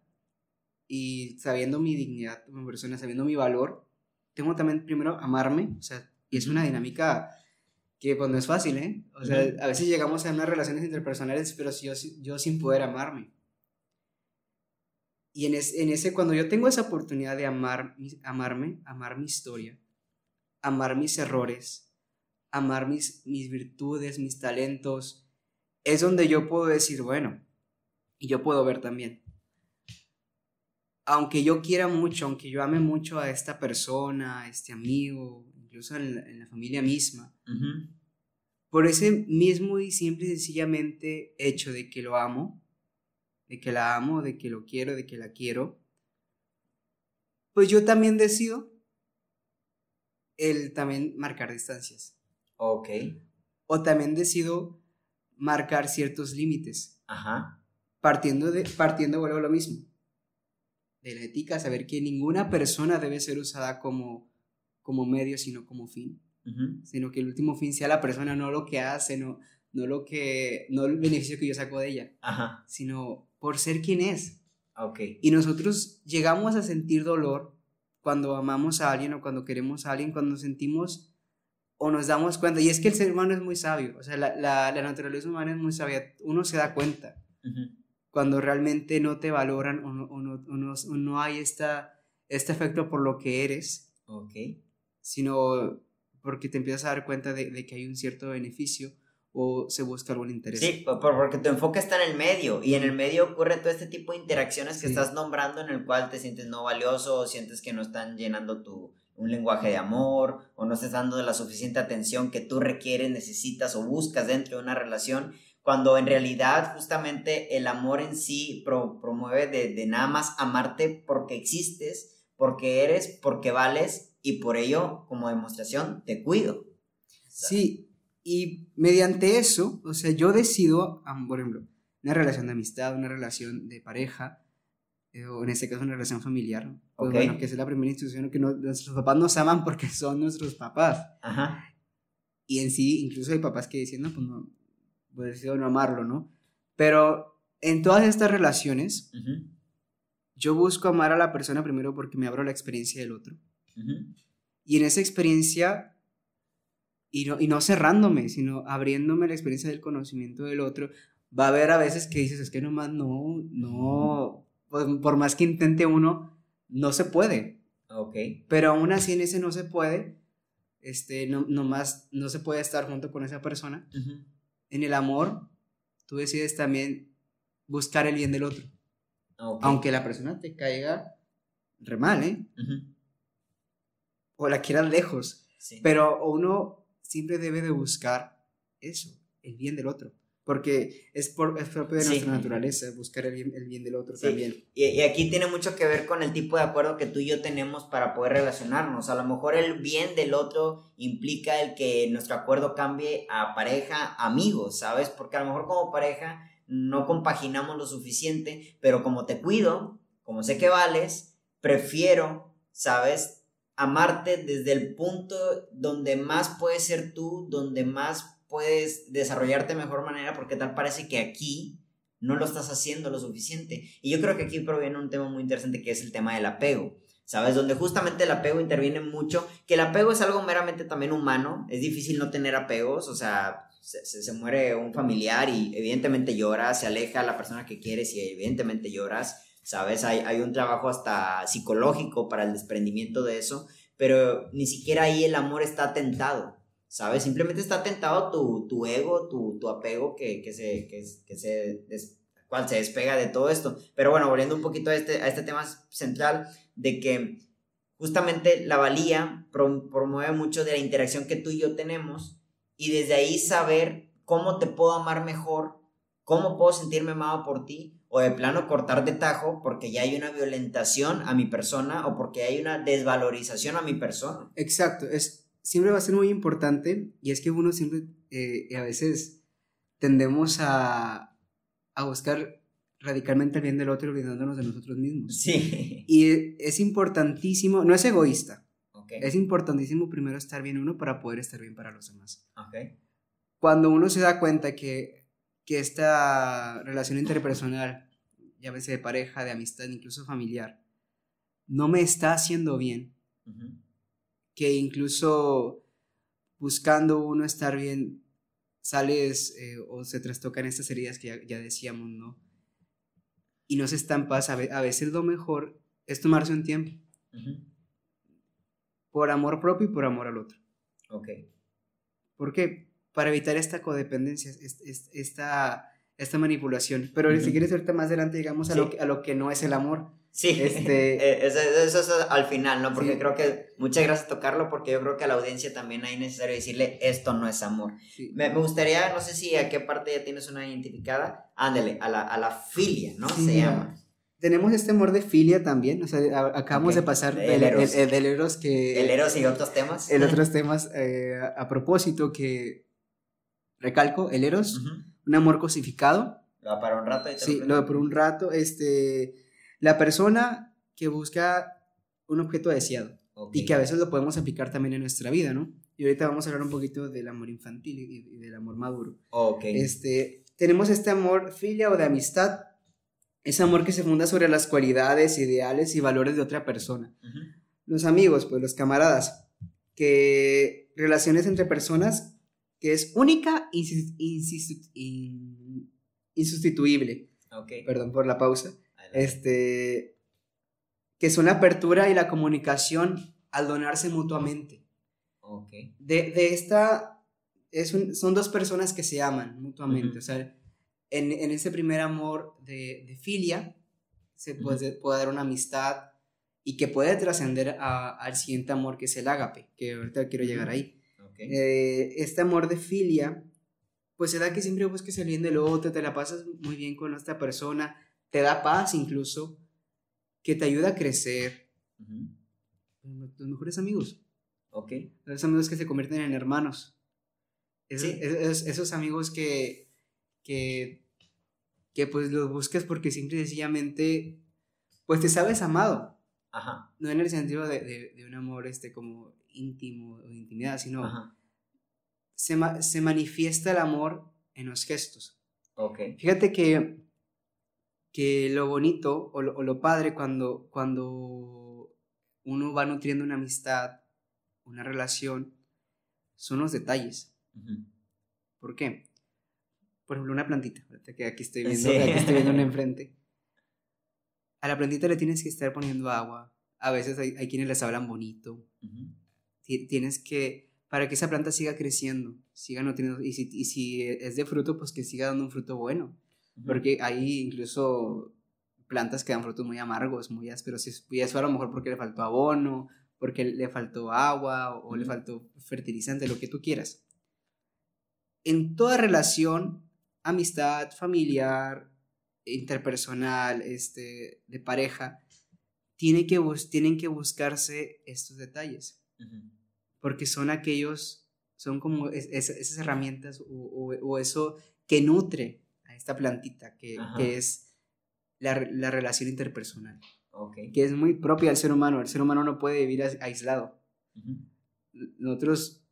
y sabiendo mi dignidad como persona, sabiendo mi valor, tengo también primero amarme, o sea, y es una dinámica que pues no es fácil, ¿eh? O sea, a veces llegamos a unas relaciones interpersonales, pero yo, yo sin poder amarme. Y en, en ese, cuando yo tengo esa oportunidad de amar, amarme, amar mi historia, amar mis errores, amar mis, mis virtudes, mis talentos, es donde yo puedo decir, bueno, y yo puedo ver también. Aunque yo quiera mucho, aunque yo ame mucho a esta persona, a este amigo, incluso en la, familia misma, por ese mismo y simple y sencillamente hecho de que lo amo, de que la amo, de que lo quiero, de que la quiero, pues yo también decido el también marcar distancias. Ok. O también decido marcar ciertos límites. Ajá. Partiendo de, partiendo, vuelvo a lo mismo, de la ética, saber que ninguna persona debe ser usada como, como medio, sino como fin. Sino que el último fin sea la persona, no lo que hace, no, no lo que, no el beneficio que yo saco de ella, Ajá. sino por ser quien es. Okay. Y nosotros llegamos a sentir dolor cuando amamos a alguien o cuando queremos a alguien, cuando sentimos o nos damos cuenta, y es que el ser humano es muy sabio, o sea, la, la, la naturaleza humana es muy sabia, uno se da cuenta cuando realmente no te valoran o no, o no, o no, hay esta, este efecto por lo que eres, okay. sino porque te empiezas a dar cuenta de, de, que hay un cierto beneficio o se busca algún interés. Sí, porque tu enfoque está en el medio y en el medio ocurre todo este tipo de interacciones que estás nombrando en el cual te sientes no valioso, o sientes que no están llenando tu, un lenguaje de amor o no estás dando la suficiente atención que tú requieres, necesitas o buscas dentro de una relación, cuando en realidad justamente el amor en sí promueve de, nada más amarte porque existes, porque eres, porque vales y por ello como demostración te cuido. Sí, y mediante eso, o sea, yo decido, por ejemplo, una relación de amistad, una relación de pareja, eh, o en este caso una relación familiar, pues bueno, que es la primera institución que nuestros papás nos aman porque son nuestros papás. Ajá. Y en sí, incluso hay papás que dicen, no, pues no, pues decido no amarlo, ¿no? Pero en todas estas relaciones, yo busco amar a la persona primero porque me abro la experiencia del otro. Y en esa experiencia, y no, y no cerrándome, sino abriéndome la experiencia del conocimiento del otro, va a haber a veces que dices, es que nomás no, no, pues, por más que intente uno, no se puede. Ok. Pero aún así en ese no se puede, este, no, nomás no se puede estar junto con esa persona. En el amor, tú decides también buscar el bien del otro. Aunque la persona te caiga re mal, ¿eh? O la quieras lejos. Pero uno siempre debe de buscar eso, el bien del otro porque es, por, es propio de nuestra naturaleza buscar el bien, el bien del otro también. Y, y, aquí tiene mucho que ver con el tipo de acuerdo que tú y yo tenemos para poder relacionarnos. A lo mejor el bien del otro implica el que nuestro acuerdo cambie a pareja, amigos, ¿sabes? Porque a lo mejor como pareja no compaginamos lo suficiente, pero como te cuido, como sé que vales, prefiero, ¿sabes? Amarte desde el punto donde más puedes ser tú, donde más puedes desarrollarte de mejor manera porque tal parece que aquí no lo estás haciendo lo suficiente. Y yo creo que aquí proviene un tema muy interesante que es el tema del apego. ¿Sabes? Donde justamente el apego interviene mucho, que el apego es algo meramente también humano, es difícil no tener apegos, o sea, se, muere un familiar y evidentemente lloras, se aleja la persona que quieres y evidentemente lloras, ¿sabes? Hay, hay un trabajo hasta psicológico para el desprendimiento de eso, pero ni siquiera ahí el amor está atentado, ¿sabes? Simplemente está tentado tu, tu ego, tu, tu apego que, que se, que, se cual se despega de todo esto. Pero bueno, volviendo un poquito a este, a este tema central, de que justamente la valía promueve mucho de la interacción que tú y yo tenemos y desde ahí saber cómo te puedo amar mejor, cómo puedo sentirme amado por ti o de plano cortar de tajo porque ya hay una violentación a mi persona o porque hay una desvalorización a mi persona. Exacto, es, siempre va a ser muy importante y es que uno siempre eh, a veces tendemos a, a buscar radicalmente el bien del otro olvidándonos de nosotros mismos. Sí. Y es importantísimo, no es egoísta, okay. es importantísimo primero estar bien uno para poder estar bien para los demás. Okay. Cuando uno se da cuenta que, que esta relación interpersonal, ya veces de pareja, de amistad, incluso familiar, no me está haciendo bien, que incluso buscando uno estar bien, sales eh, o se trastocan estas heridas que ya, decíamos, ¿no? Y no se están paz. A veces lo mejor es tomarse un tiempo. Por amor propio y por amor al otro. Ok. ¿Por qué? Para evitar esta codependencia, esta, esta manipulación. Pero si quieres ahorita más adelante, digamos, a, lo, a lo que no es el amor. Sí, este... Eh, eso, es al final, ¿no? Porque creo que muchas gracias tocarlo porque yo creo que a la audiencia también hay necesario decirle esto no es amor. Me, gustaría, no sé si a qué parte ya tienes una identificada, ándale, a la, a la filia, ¿no? Se llama. Tenemos este amor de filia también, o sea, acabamos de pasar del, eros. El, eros que... El eros y otros temas. El otros temas, eh, a, propósito que, recalco, el eros, un amor cosificado. Lo va para un rato. Y te sí, lo va por un rato, este la persona que busca un objeto deseado y que a veces lo podemos aplicar también en nuestra vida, ¿no? Y ahorita vamos a hablar un poquito del amor infantil y, del amor maduro. Ok. Este, tenemos este amor filia o de amistad, ese amor que se funda sobre las cualidades, ideales y valores de otra persona. Los amigos, pues los camaradas, que relaciones entre personas que es única e insustituible. Ok. Perdón por la pausa este, que son la apertura y la comunicación al donarse mutuamente. Okay. De, de esta, es son dos personas que se aman mutuamente, o sea, en, en, ese primer amor de, de filia se puede, puede, dar una amistad y que puede trascender al siguiente amor que es el ágape, que ahorita quiero llegar ahí. Okay. Eh, este amor de filia, pues se da que siempre busques el bien del otro, te la pasas muy bien con esta persona, te da paz incluso, que te ayuda a crecer. Los mejores amigos. Ok. Los amigos que se convierten en hermanos. Esos, amigos que, que, que pues los buscas porque simple y sencillamente, pues te sabes amado. Ajá. No en el sentido de, un amor este como íntimo o de intimidad, sino Se, se manifiesta el amor en los gestos. Ok. Fíjate que que lo bonito o lo, padre cuando, cuando uno va nutriendo una amistad, una relación, son los detalles. ¿Por qué? Por ejemplo, una plantita, que aquí estoy viendo, aquí estoy viendo una enfrente. A la plantita le tienes que estar poniendo agua. A veces hay, quienes les hablan bonito. Tienes que, para que esa planta siga creciendo, siga nutriendo, y si, y si es de fruto, pues que siga dando un fruto bueno porque hay incluso plantas que dan frutos muy amargos, muy ásperos, y eso a lo mejor porque le faltó abono, porque le faltó agua o, le faltó fertilizante, lo que tú quieras. En toda relación, amistad, familiar, interpersonal, este, de pareja, tiene que tienen que buscarse estos detalles, porque son aquellos, son como esas herramientas o eso que nutre esta plantita que, es la, relación interpersonal. Que es muy propia del ser humano. El ser humano no puede vivir aislado. Nosotros,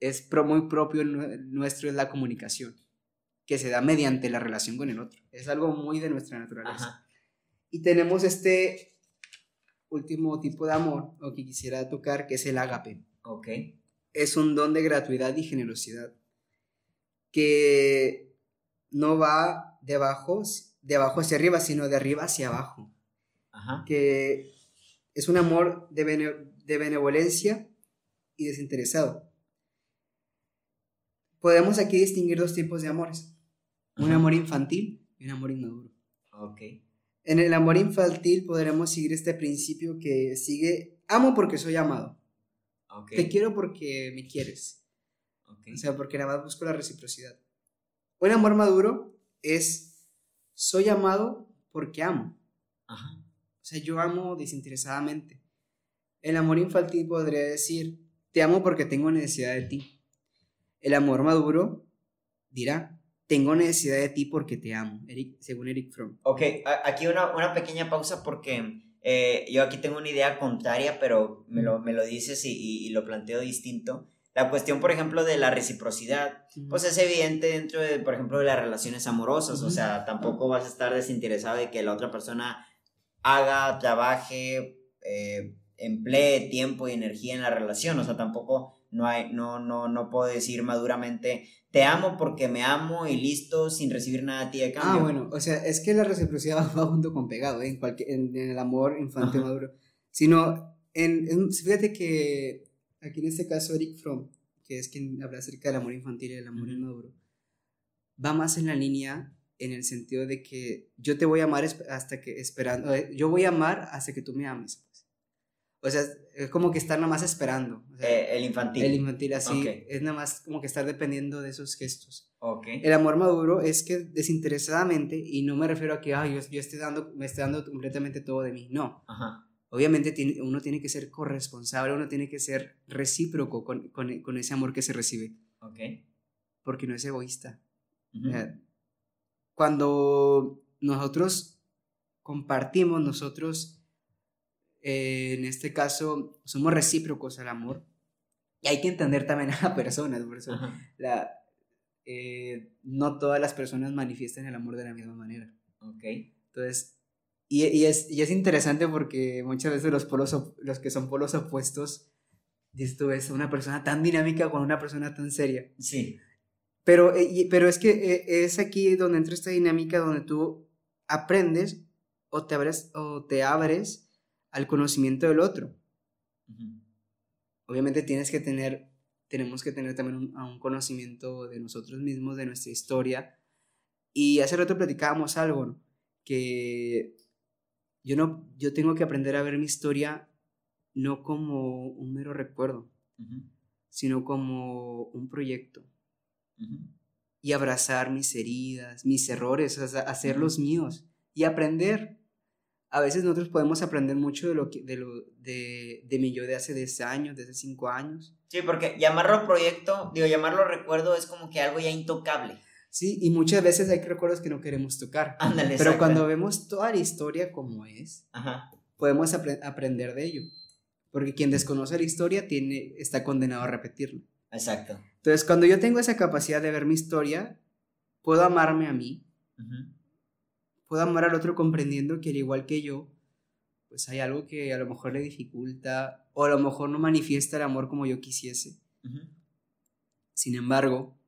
es muy propio nuestro es la comunicación, que se da mediante la relación con el otro. Es algo muy de nuestra naturaleza. Y tenemos este último tipo de amor, o que quisiera tocar, que es el ágape. Es un don de gratuidad y generosidad que no va de abajo, de abajo hacia arriba, sino de arriba hacia abajo. Que es un amor de, de benevolencia y desinteresado. Podemos aquí distinguir dos tipos de amores. Un amor infantil y un amor inmaduro. Ok. En el amor infantil podremos seguir este principio que sigue, amo porque soy amado. Te quiero porque me quieres. O sea, porque nada más busco la reciprocidad. Un amor maduro es, soy amado porque amo. Ajá. O sea, yo amo desinteresadamente. El amor infantil podría decir, te amo porque tengo necesidad de ti. El amor maduro dirá, tengo necesidad de ti porque te amo, Eric, según Eric Fromm. Ok, aquí una, una pequeña pausa porque eh, yo aquí tengo una idea contraria, pero me lo, me lo dices y, y- y lo planteo distinto. La cuestión, por ejemplo, de la reciprocidad, pues es evidente dentro de, por ejemplo, de las relaciones amorosas, o Ujú. sea, tampoco vas a estar desinteresado de que la otra persona haga, trabaje, eh, emplee tiempo y energía en la relación, o sea, tampoco no hay, no, no, no puedo decir maduramente, te amo porque me amo y listo, sin recibir nada de ti de cambio. Ah, bueno, o sea, es que la reciprocidad va junto con pegado, ¿eh? en, cualquier, en, en el amor infantil maduro. Sino, en, en- fíjate que aquí en este caso Eric Fromm, que es quien habla acerca del amor infantil y del amor inmaduro, va más en la línea en el sentido de que yo te voy a amar hasta que esperando, eh, yo voy a amar hasta que tú me ames. pues. O sea, es como que estar nada más esperando. o sea, Eh, el infantil. el infantil así Ok. es nada más como que estar dependiendo de esos gestos. Ok. El amor maduro es que desinteresadamente, y no me refiero a que "Ay, yo, yo esté dando, me esté dando completamente todo de mí, no. Ajá. Obviamente uno tiene que ser corresponsable, uno tiene que ser recíproco con, con- con ese amor que se recibe, Ok. porque no es egoísta. Ujú. O sea, Cuando nosotros compartimos, nosotros, eh, en este caso, somos recíprocos al amor, y hay que entender también a la persona, por eso la, eh, no todas las personas manifiestan el amor de la misma manera. Ok. Entonces, y, y es, y es interesante porque muchas veces los, polos, los que son polos opuestos, dices tú ves una persona tan dinámica con una persona tan seria. Sí. Pero, eh, pero es que eh, es aquí donde entra esta dinámica donde tú aprendes o te abres, o te abres al conocimiento del otro. Ujú. Obviamente tienes que tener, tenemos que tener también un, a un conocimiento de nosotros mismos, de nuestra historia. Y hace rato platicábamos algo, ¿no? que yo no, yo tengo que aprender a ver mi historia no como un mero recuerdo, sino como un proyecto y abrazar mis heridas, mis errores, o sea, hacerlos míos y aprender. A veces nosotros podemos aprender mucho de lo que, de lo, de, de mi yo de hace 10 años, de hace 5 años. Sí, porque llamarlo proyecto, digo, llamarlo recuerdo es como que algo ya intocable. Sí, y muchas veces hay recuerdos que no queremos tocar. Ándale, Pero cuando vemos toda la historia como es, Ajá. podemos apre- aprender de ello. Porque quien desconoce la historia tiene, está condenado a repetirla. Exacto. Entonces, cuando yo tengo esa capacidad de ver mi historia, puedo amarme a mí, puedo amar al otro comprendiendo que al igual que yo, pues hay algo que a lo mejor le dificulta o a lo mejor no manifiesta el amor como yo quisiese. Sin embargo,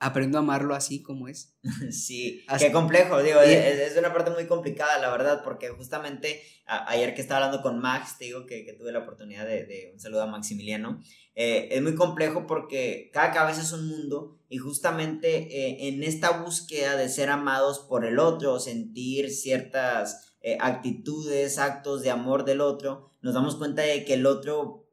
aprendo a amarlo así como es. Sí, Así- qué complejo, digo, es, es una parte muy complicada, la verdad, porque justamente a- ayer que estaba hablando con Max, te digo que, que tuve la oportunidad de, de un saludo a Maximiliano, eh, es muy complejo porque cada cabeza es un mundo y justamente eh, en esta búsqueda de ser amados por el otro, sentir ciertas eh, actitudes, actos de amor del otro, nos damos cuenta de que el otro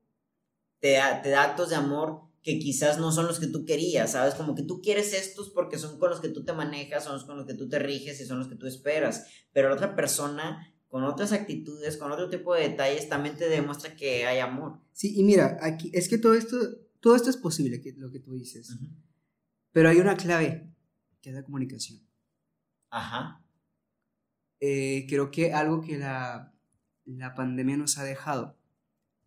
te da, te da actos de amor que quizás no son los que tú querías, ¿sabes? Como que tú quieres estos porque son con los que tú te manejas, son los con los que tú te riges y son los que tú esperas, pero la otra persona con otras actitudes, con otro tipo de detalles, también te demuestra que hay amor. Sí, y mira, aquí es que todo esto, todo esto es posible, que, lo que tú dices. Pero hay una clave, que es la comunicación. Ajá. Eh, creo que algo que la, la pandemia nos ha dejado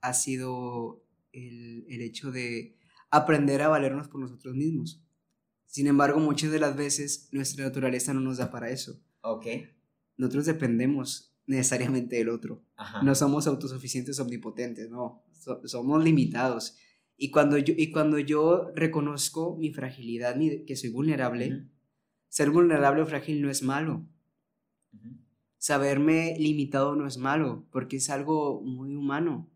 ha sido el, el hecho de aprender a valernos por nosotros mismos. Sin embargo, muchas de las veces nuestra naturaleza no nos da para eso. Ok. Nosotros dependemos necesariamente del otro. Ajá. No somos autosuficientes, omnipotentes, no. So- somos limitados. Y cuando, yo, y cuando yo reconozco mi fragilidad, mi- que soy vulnerable, ser vulnerable o frágil no es malo. Saberme limitado no es malo, porque es algo muy humano.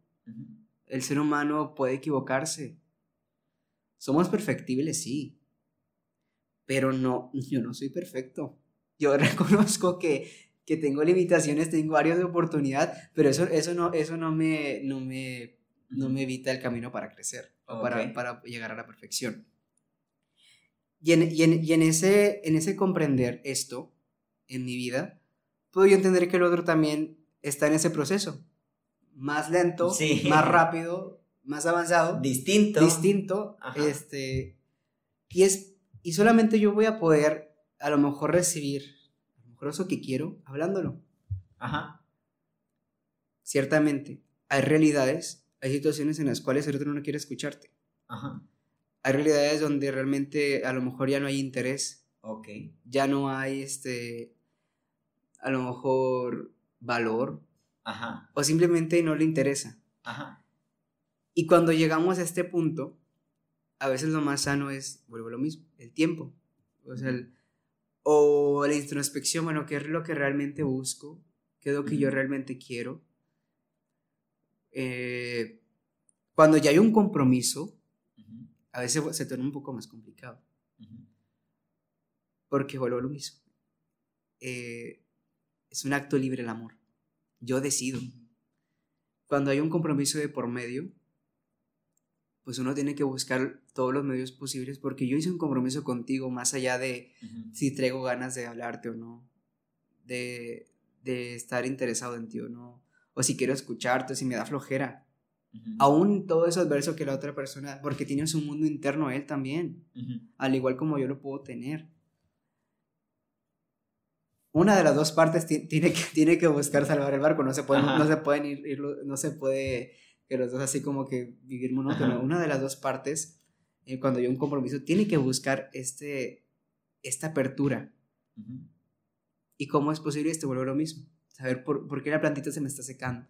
El ser humano puede equivocarse. Somos perfectibles, sí. Pero no, yo no soy perfecto. yo reconozco que, que tengo limitaciones, tengo áreas de oportunidad, pero eso, eso, no, eso no, me, no, me, no me evita el camino para crecer, para, para llegar a la perfección. Y en, y en, y en, ese, en ese comprender esto en mi vida, puedo yo entender que el otro también está en ese proceso. Más lento, más rápido, más avanzado. Distinto. Distinto. Este, y, es, y solamente yo voy a poder a lo mejor recibir, a lo mejor eso que quiero, hablándolo. Ajá. Ciertamente, hay realidades, hay situaciones en las cuales el otro no quiere escucharte. Ajá. Hay realidades donde realmente a lo mejor ya no hay interés. Ok. Ya no hay este, a lo mejor valor. Ajá. O simplemente no le interesa. Ajá. Y cuando llegamos a este punto, a veces lo más sano es, vuelvo a lo mismo, el tiempo. O sea, o la introspección, bueno, ¿qué es lo que realmente busco? ¿Qué es lo que yo realmente quiero? Eh, cuando ya hay un compromiso, a veces se torna un poco más complicado. Porque vuelvo a lo mismo. Eh, es un acto libre el amor. Yo decido. Cuando hay un compromiso de por medio, pues uno tiene que buscar todos los medios posibles porque yo hice un compromiso contigo más allá de si traigo ganas de hablarte o no, de, de, estar interesado en ti o no, o si quiero escucharte, si me da flojera. Aún todo eso adverso que la otra persona, porque tiene su mundo interno él también, al igual como yo lo puedo tener. Una de las dos partes tiene que, tiene que buscar salvar el barco, no se, pueden, no se pueden ir, no se puede que los dos así como que vivir monótono. Una de las dos partes, eh, cuando hay un compromiso, tiene que buscar este, esta apertura. ¿Y cómo es posible esto? A lo mismo. Saber por, por, qué la plantita se me está secando.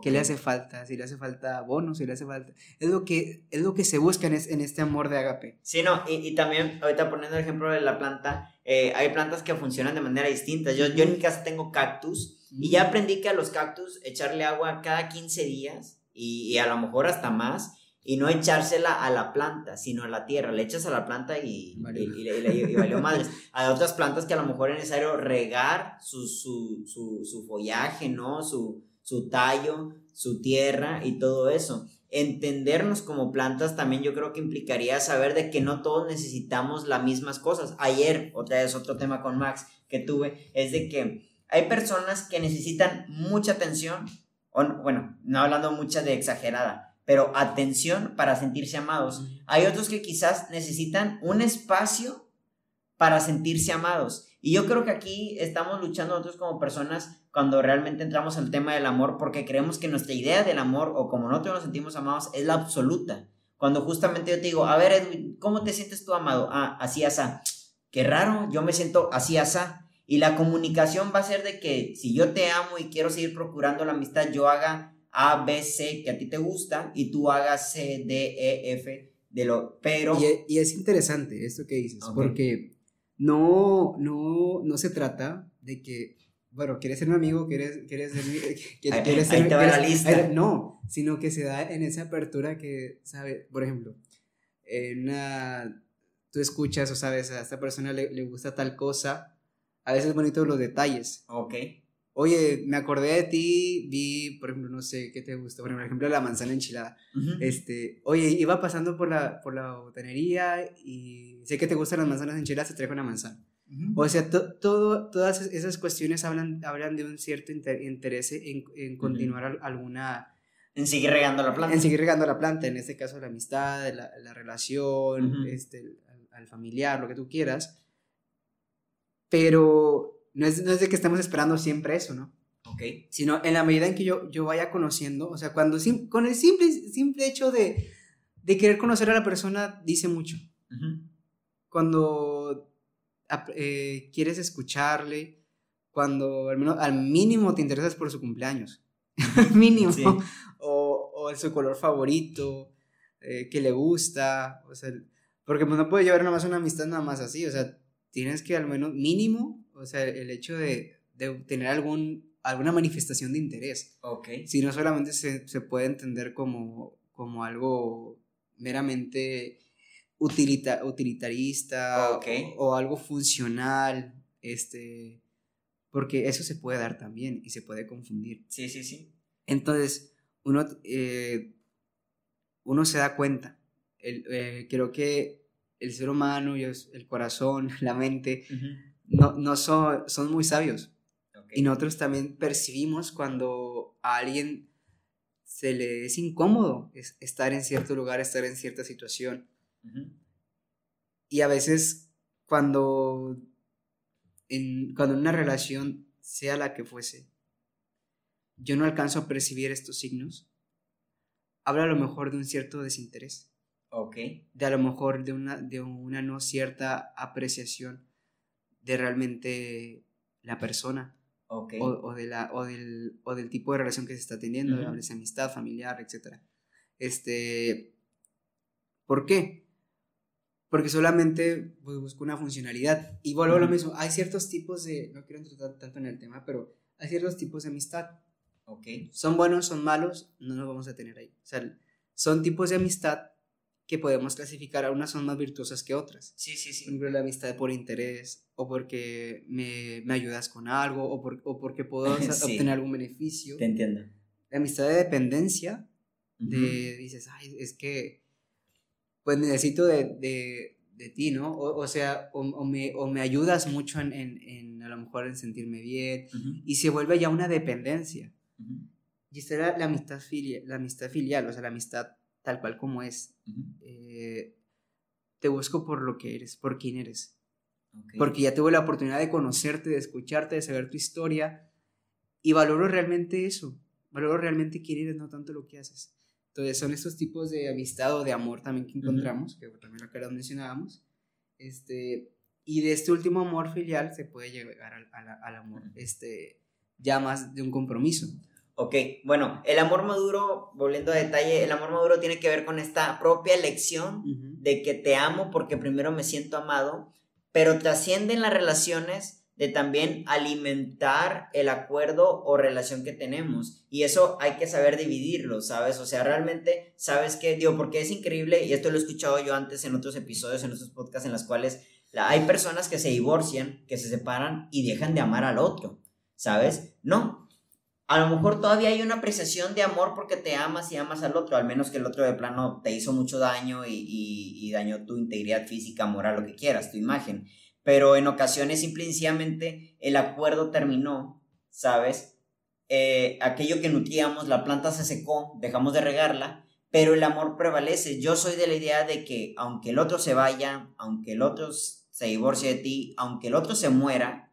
¿Qué le hace falta? Si le hace falta abono, si le hace falta... Es lo que, es lo que se busca en, en este amor de agape. Sí, no, y, y, también ahorita poniendo el ejemplo de la planta, eh, hay plantas que funcionan de manera distinta. Yo, yo en mi casa tengo cactus y ya aprendí que a los cactus echarle agua cada 15 días y, a lo mejor hasta más, y no echársela a la planta, sino a la tierra. Le echas a la planta y, y, valió madres. Hay otras plantas que a lo mejor es necesario regar su, su, su, su follaje, ¿no? Su, su tallo, su tierra y todo eso. Entendernos como plantas también yo creo que implicaría saber de que no todos necesitamos las mismas cosas. Ayer, otra vez otro tema con Max que tuve, es de que hay personas que necesitan mucha atención bueno, no hablando mucha de exagerada, pero atención para sentirse amados. Hay otros que quizás necesitan un espacio para sentirse amados. Y yo creo que aquí estamos luchando nosotros como personas cuando realmente entramos al tema del amor porque creemos que nuestra idea del amor o como nosotros nos sentimos amados es la absoluta. Cuando justamente yo te digo, a ver Edwin, ¿cómo te sientes tú amado? Ah, así asa. Qué raro, yo me siento así asa. Y la comunicación va a ser de que si yo te amo y quiero seguir procurando la amistad, yo haga A, B, C que a ti te gusta y tú hagas C, D, E, F de lo... Pero... Y, es interesante esto que dices, porque no, no, no se trata de que, bueno, quieres ser mi amigo, quieres, quieres ser... Quieres, ser, te va la lista. no, sino que se da en esa apertura que, ¿sabes? Por ejemplo, en una, tú escuchas o sabes, a esta persona le, le gusta tal cosa a veces es bonito los detalles. Ok. Oye, me acordé de ti, vi, por ejemplo, no sé, ¿qué te gusta? Por ejemplo, la manzana enchilada. Este, oye, iba pasando por la, por la botanería y sé que te gustan las manzanas enchiladas, te traigo una manzana. O sea, todo, todas esas cuestiones hablan, hablan de un cierto interés en, en continuar alguna... En seguir regando la planta. En seguir regando la planta, en este caso la amistad, la, la relación, este, al familiar, lo que tú quieras. Pero no es, no es de que estemos esperando siempre eso, ¿no? Ok. Sino en la medida en que yo, yo vaya conociendo, o sea, cuando con el simple, simple hecho de, de querer conocer a la persona dice mucho. Cuando eh, quieres escucharle, cuando al, menos, al mínimo te interesas por su cumpleaños, mínimo, o, o su color favorito, eh, que le gusta, o sea, porque pues, no puede llevar nada más una amistad nada más así, o sea, tienes que al menos mínimo, o sea, el hecho de, de tener algún, alguna manifestación de interés. Ok. Si no solamente se, se puede entender como, como algo meramente utilita, utilitarista o, algo funcional. Este, porque eso se puede dar también y se puede confundir. Sí, sí, sí. Entonces, uno, eh, uno se da cuenta. El, eh, creo que el ser humano, el corazón, la mente, no, no son, son muy sabios. Y nosotros también percibimos cuando a alguien se le es incómodo estar en cierto lugar, estar en cierta situación. Y a veces cuando en, cuando una relación, sea la que fuese, yo no alcanzo a percibir estos signos, habla a lo mejor de un cierto desinterés. Ok. De a lo mejor de una, de una no cierta apreciación de realmente la persona. Okay. O, de la, o, del, o del tipo de relación que se está teniendo, uh amistad, familiar, etc. Este, ¿Por qué? Porque solamente pues, busco una funcionalidad. Y vuelvo a lo mismo, hay ciertos tipos de, no quiero entrar tanto en el tema, pero hay ciertos tipos de amistad. Ok. Son buenos, son malos, no nos vamos a tener ahí. O sea, son tipos de amistad que podemos clasificar, a unas son más virtuosas que otras. Sí, sí, sí. Por ejemplo, la amistad por interés, o porque me, me ayudas con algo, o, por, o porque puedo obtener algún beneficio. Te entiendo. La amistad de dependencia, de, dices, ay, es que, pues necesito de, de, de ti, ¿no? O, o sea, o, o, me, o, me, ayudas mucho en, en, en, a lo mejor en sentirme bien, y se vuelve ya una dependencia. Y esta era la amistad, filial, la amistad filial, o sea, la amistad tal cual como es. Eh, te busco por lo que eres, por quién eres. Porque ya tuve la oportunidad de conocerte, de escucharte, de saber tu historia. Y valoro realmente eso. Valoro realmente quién eres, no tanto lo que haces. Entonces son estos tipos de amistad o de amor también que encontramos, que también acá lo mencionábamos. Este, y de este último amor filial se puede llegar al, al amor este, ya más de un compromiso. Ok, bueno, el amor maduro, volviendo a detalle, el amor maduro tiene que ver con esta propia elección de que te amo porque primero me siento amado, pero trascienden las relaciones de también alimentar el acuerdo o relación que tenemos. Y eso hay que saber dividirlo, ¿sabes? O sea, realmente, ¿sabes qué? Digo, porque es increíble, y esto lo he escuchado yo antes en otros episodios, en otros podcasts, en las cuales hay personas que se divorcian, que se separan y dejan de amar al otro, ¿sabes? No, a lo mejor todavía hay una apreciación de amor porque te amas y amas al otro, al menos que el otro de plano te hizo mucho daño y, dañó tu integridad física, moral, lo que quieras, tu imagen. Pero en ocasiones simplemente el acuerdo terminó, ¿sabes? Eh, aquello que nutríamos, la planta se secó, dejamos de regarla, pero el amor prevalece. Yo soy de la idea de que aunque el otro se vaya, aunque el otro se divorcie de ti, aunque el otro se muera,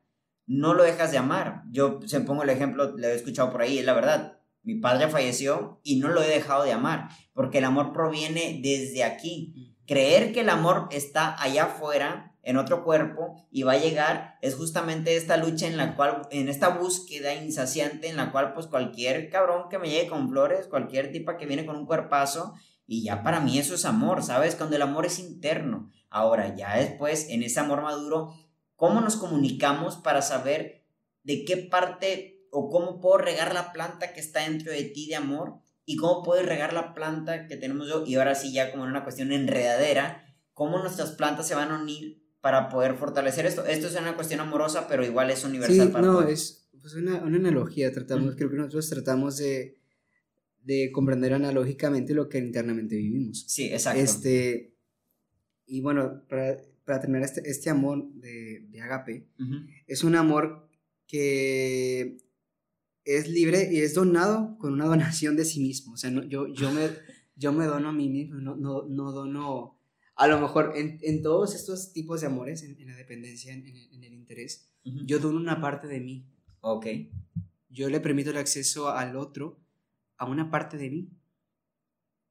no lo dejas de amar. Yo se pongo el ejemplo, lo he escuchado por ahí, es la verdad. Mi padre falleció y no lo he dejado de amar, porque el amor proviene desde aquí. Creer que el amor está allá afuera, en otro cuerpo, y va a llegar, es justamente esta lucha en la cual, en esta búsqueda insaciante, en la cual pues cualquier cabrón que me llegue con flores, cualquier tipa que viene con un cuerpazo, y ya para mí eso es amor, ¿sabes? Cuando el amor es interno. Ahora, ya después, en ese amor maduro, ¿Cómo nos comunicamos para saber de qué parte o cómo puedo regar la planta que está dentro de ti de amor y cómo puedes regar la planta que tenemos yo? Y ahora sí, ya como en una cuestión enredadera, ¿cómo nuestras plantas se van a unir para poder fortalecer esto? Esto es una cuestión amorosa, pero igual es universal sí, no, es pues una, una, analogía. Tratamos, Creo que nosotros tratamos de, de comprender analógicamente lo que internamente vivimos. Sí, exacto. Este, y bueno, para para tener este, este amor de, de agape, es un amor que es libre y es donado con una donación de sí mismo. O sea, yo, yo, me, yo me dono a mí mismo, no, no, no dono, a lo mejor en, en, todos estos tipos de amores, en, la dependencia, en, el interés, yo dono una parte de mí. Ok. Yo le permito el acceso al otro a una parte de mí.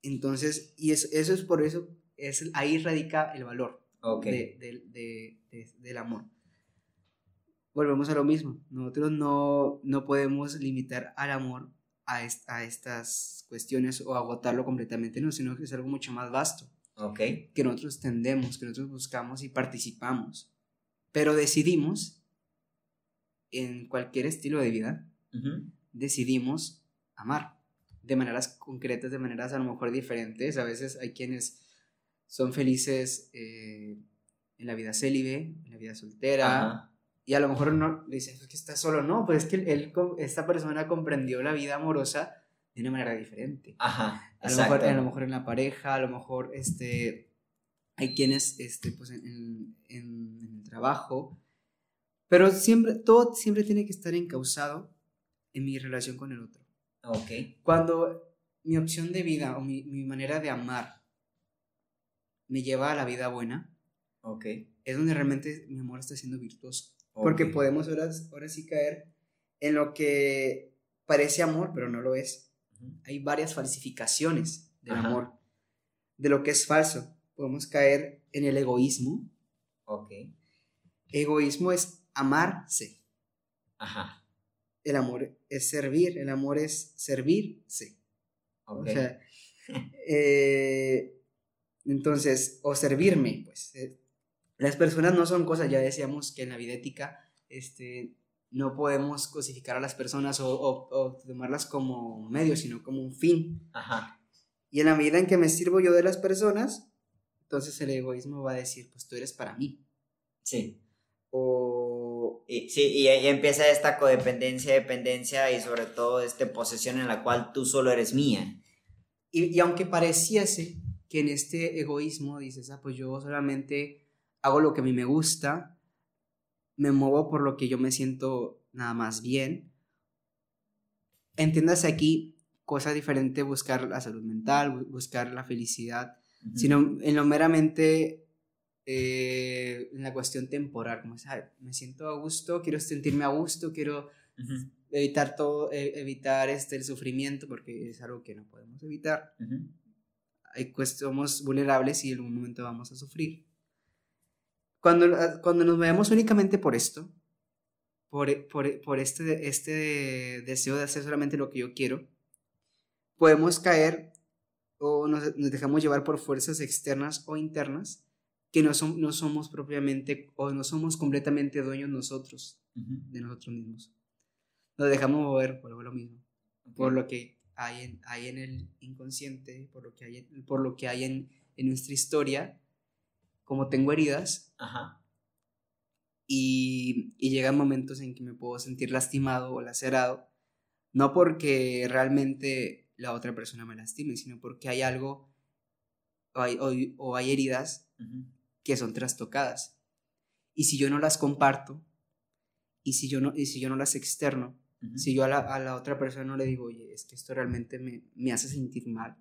Entonces, y eso, eso es por eso, es, ahí radica el valor del amor. Volvemos a lo mismo. Nosotros no, no podemos limitar al amor a, a, estas cuestiones o agotarlo completamente, no, sino que es algo mucho más vasto. Okay. Que nosotros tendemos, que nosotros buscamos y participamos. Pero decidimos, en cualquier estilo de vida, decidimos amar de maneras concretas, de maneras a lo mejor diferentes. A veces hay quienes son felices eh, en la vida célibe, en la vida soltera, y a lo mejor no dice, es que está solo, no, pues es que él, esta persona comprendió la vida amorosa de una manera diferente. Ajá, a lo, mejor, a lo mejor en la pareja, a lo mejor este, hay quienes, este, pues en, en, el trabajo, pero siempre, todo siempre tiene que estar encausado en mi relación con el otro. Ok. Cuando mi opción de vida o mi, mi manera de amar me lleva a la vida buena, okay. es donde realmente mi amor está siendo virtuoso. Porque podemos ahora, ahora sí caer en lo que parece amor, pero no lo es. Hay varias falsificaciones del amor, de lo que es falso. Podemos caer en el egoísmo. Ok. Egoísmo es amarse. Ajá. El amor es servir, el amor es servirse. O sea, eh, entonces, o servirme, pues. Eh, las personas no son cosas, ya decíamos que en la vida ética este, no podemos cosificar a las personas o, tomarlas como medio, sino como un fin. Ajá. Y en la medida en que me sirvo yo de las personas, entonces el egoísmo va a decir, pues tú eres para mí. Sí. O... Y, sí, y empieza esta codependencia, dependencia y sobre todo esta posesión en la cual tú solo eres mía. Y, y aunque pareciese que en este egoísmo dices, ah, pues yo solamente hago lo que a mí me gusta, me muevo por lo que yo me siento nada más bien. Entiéndase aquí cosa diferente buscar la salud mental, buscar la felicidad, sino en lo meramente eh, en la cuestión temporal, como me siento a gusto, quiero sentirme a gusto, quiero evitar todo, e, evitar este, el sufrimiento, porque es algo que no podemos evitar. Somos vulnerables y en algún momento vamos a sufrir. Cuando, ah, cuando nos veamos únicamente por esto, por, por, por este, este deseo de hacer solamente lo que yo quiero, podemos caer o nos, dejamos llevar por fuerzas externas o internas que no, son, no somos propiamente o no somos completamente dueños nosotros de nosotros mismos. Nos dejamos mover por lo mismo, por lo que hay en, hay en el inconsciente, por lo que hay por lo que hay en, en nuestra historia como tengo heridas, Ajá. Y, y llegan momentos en que me puedo sentir lastimado o lacerado, no porque realmente la otra persona me lastime, sino porque hay algo o hay, o, hay heridas que son trastocadas. Y si yo no las comparto, y si yo no, y si yo no las externo, si yo a la, a la, otra persona no le digo, oye, es que esto realmente me, me hace sentir mal,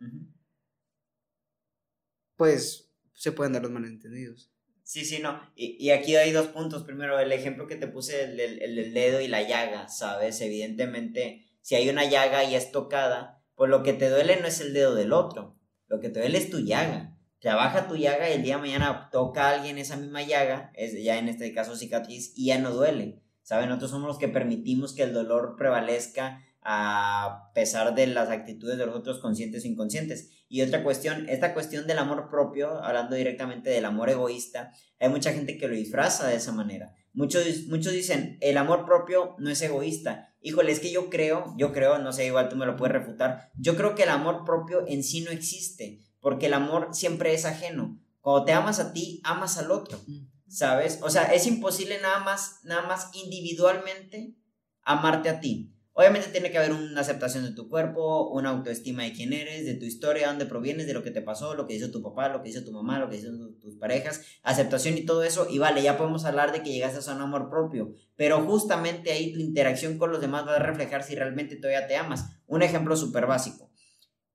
pues se pueden dar los malentendidos. Sí, sí, no. Y, y, aquí hay dos puntos. Primero, el ejemplo que te puse, el, el, dedo y la llaga, ¿sabes? Evidentemente, si hay una llaga y es tocada, pues lo que te duele no es el dedo del otro. Lo que te duele es tu llaga. Trabaja tu llaga y el día de mañana toca a alguien esa misma llaga, es ya en este caso cicatriz, y ya no duele. ¿Saben? Nosotros somos los que permitimos que el dolor prevalezca a pesar de las actitudes de los otros conscientes o inconscientes. Y otra cuestión, esta cuestión del amor propio, hablando directamente del amor egoísta, hay mucha gente que lo disfraza de esa manera. Muchos, muchos dicen, el amor propio no es egoísta. Híjole, es que yo creo, yo creo, no sé, igual tú me lo puedes refutar, yo creo que el amor propio en sí no existe, porque el amor siempre es ajeno. Cuando te amas a ti, amas al otro, ¿sabes? O sea, es imposible nada más, nada más individualmente amarte a ti. Obviamente tiene que haber una aceptación de tu cuerpo, una autoestima de quién eres, de tu historia, dónde provienes, de lo que te pasó, lo que hizo tu papá, lo que hizo tu mamá, lo que hicieron tus parejas, aceptación y todo eso. Y vale, ya podemos hablar de que llegaste a un amor propio. Pero justamente ahí tu interacción con los demás va a reflejar si realmente todavía te amas. Un ejemplo súper básico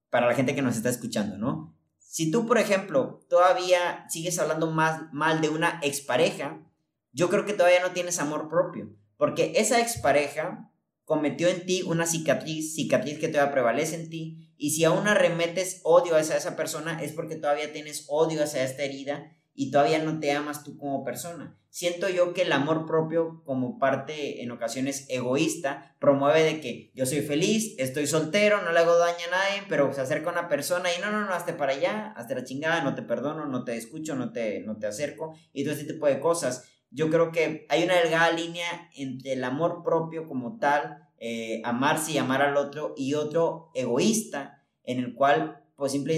para la gente que nos está escuchando, ¿no? Si tú, por ejemplo, todavía sigues hablando más mal de una expareja, yo creo que todavía no tienes amor propio. Porque esa expareja cometió en ti una cicatriz, cicatriz que todavía prevalece en ti, y si aún arremetes odio hacia esa persona es porque todavía tienes odio hacia esta herida y todavía no te amas tú como persona. Siento yo que el amor propio como parte en ocasiones egoísta promueve de que yo soy feliz, estoy soltero, no le hago daño a nadie, pero se acerca una persona y no, no, no, hazte para allá, hazte la chingada, no te perdono, no te escucho, no te, no te acerco y todo ese tipo de cosas yo creo que hay una delgada línea entre el amor propio como tal, eh, amarse y amar al otro, y otro egoísta, en el cual pues simple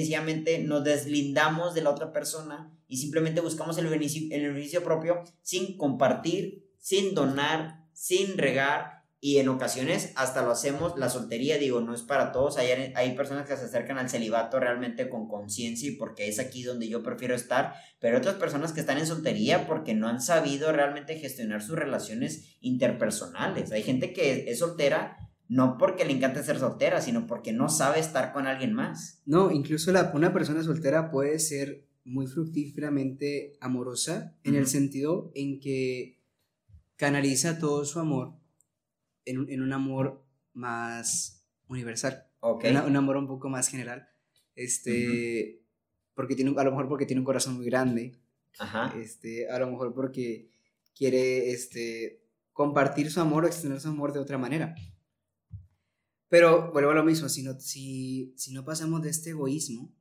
nos deslindamos de la otra persona y simplemente buscamos el beneficio, el beneficio propio sin compartir, sin donar, sin regar y en ocasiones hasta lo hacemos, la soltería, digo, no es para todos, hay, hay personas que se acercan al celibato realmente con conciencia y porque es aquí donde yo prefiero estar, pero otras personas que están en soltería porque no han sabido realmente gestionar sus relaciones interpersonales. Hay gente que es soltera no porque le encanta ser soltera, sino porque no sabe estar con alguien más. No, incluso la, una persona soltera puede ser muy fructíferamente amorosa en el sentido en que canaliza todo su amor en, un amor más universal. un amor un poco más general. Este, porque tiene, a lo mejor porque tiene un corazón muy grande. Este, a lo mejor porque quiere este, compartir su amor o extender su amor de otra manera. Pero vuelvo a lo mismo, si no, si, si no pasamos de este egoísmo,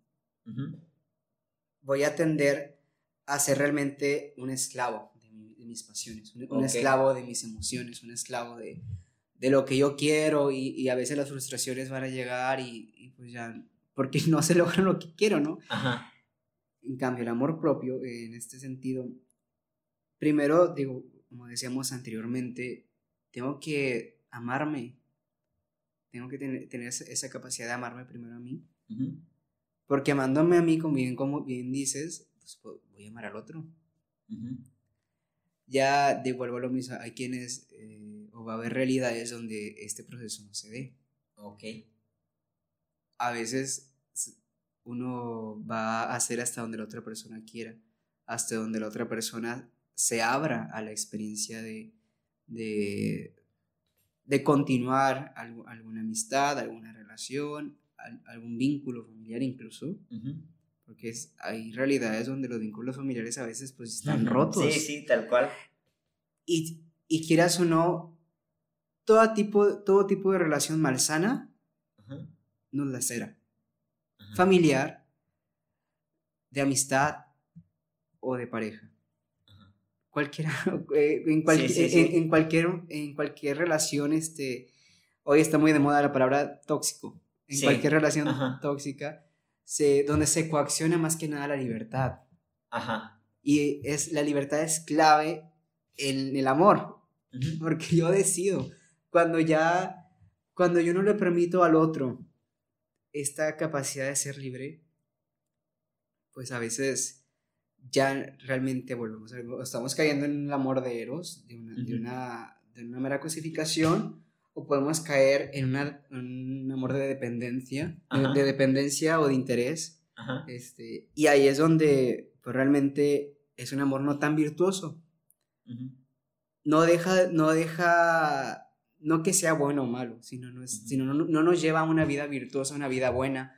voy a tender a ser realmente un esclavo de, mis pasiones, un, esclavo de mis emociones, un esclavo de, de lo que yo quiero y, a veces las frustraciones van a llegar y, pues ya, porque no se logra lo que quiero, ¿no? Ajá. En cambio, el amor propio, en este sentido, primero, digo, como decíamos anteriormente, tengo que amarme, tengo que tener, tener esa capacidad de amarme primero a mí, porque amándome a mí, como bien, como bien dices, pues voy a amar al otro. Ya devuelvo lo mismo, hay quienes... Eh, va a haber realidades donde este proceso no se dé. Ok. A veces uno va a hacer hasta donde la otra persona quiera, hasta donde la otra persona se abra a la experiencia de, de, continuar alguna amistad, alguna relación, algún vínculo familiar incluso. Porque es, hay realidades donde los vínculos familiares a veces pues están rotos. Sí, sí, tal cual. Y, y quieras o no, todo tipo, todo tipo de relación malsana nos la será. Familiar, de amistad o de pareja. Cualquiera, eh, en, en, cualquier, en cualquier relación, este, hoy está muy de moda la palabra tóxico. En cualquier relación tóxica, se, donde se coacciona más que nada la libertad. Y es, la libertad es clave en el amor, porque yo decido cuando ya, cuando yo no le permito al otro esta capacidad de ser libre, pues a veces ya realmente volvemos, estamos cayendo en el amor de Eros, de una, de una, mera cosificación, o podemos caer en, un amor de dependencia, de, dependencia o de interés. Este, y ahí es donde pues, realmente es un amor no tan virtuoso. No deja, no deja no que sea bueno o malo, sino, no, sino no, nos lleva a una vida virtuosa, una vida buena,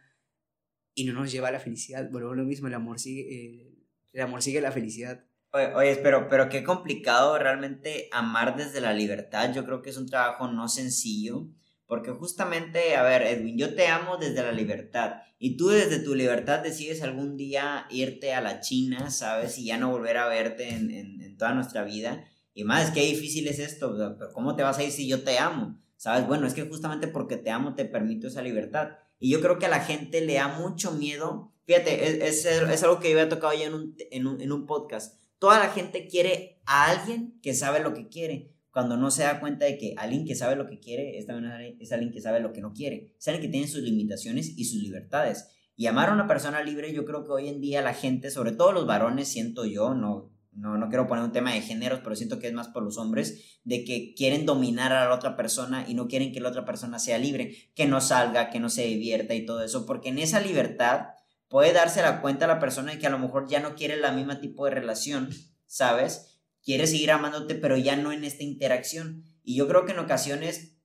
y no nos lleva a la felicidad. Bueno, lo mismo, el amor sigue, el amor sigue la felicidad. Oye, pero, pero qué complicado realmente amar desde la libertad. Yo creo que es un trabajo no sencillo, porque justamente, a ver, Edwin, yo te amo desde la libertad, y tú desde tu libertad decides algún día irte a la China, ¿sabes? Y ya no volver a verte en, en toda nuestra vida. Y más, qué difícil es esto, pero ¿cómo te vas a ir si yo te amo? ¿Sabes? Bueno, es que justamente porque te amo te permito esa libertad. Y yo creo que a la gente le da mucho miedo. Fíjate, es, es, algo que yo había tocado ya en un, en, un, en un podcast. Toda la gente quiere a alguien que sabe lo que quiere, cuando no se da cuenta de que alguien que sabe lo que quiere es también es alguien que sabe lo que no quiere. Es alguien que tiene sus limitaciones y sus libertades. Y amar a una persona libre, yo creo que hoy en día la gente, sobre todo los varones, siento yo, no, no, no quiero poner un tema de géneros, pero siento que es más por los hombres, de que quieren dominar a la otra persona y no quieren que la otra persona sea libre, que no salga, que no se divierta y todo eso, porque en esa libertad puede darse la cuenta a la persona de que a lo mejor ya no quiere la misma tipo de relación, ¿sabes? Quiere seguir amándote, pero ya no en esta interacción. Y yo creo que en ocasiones,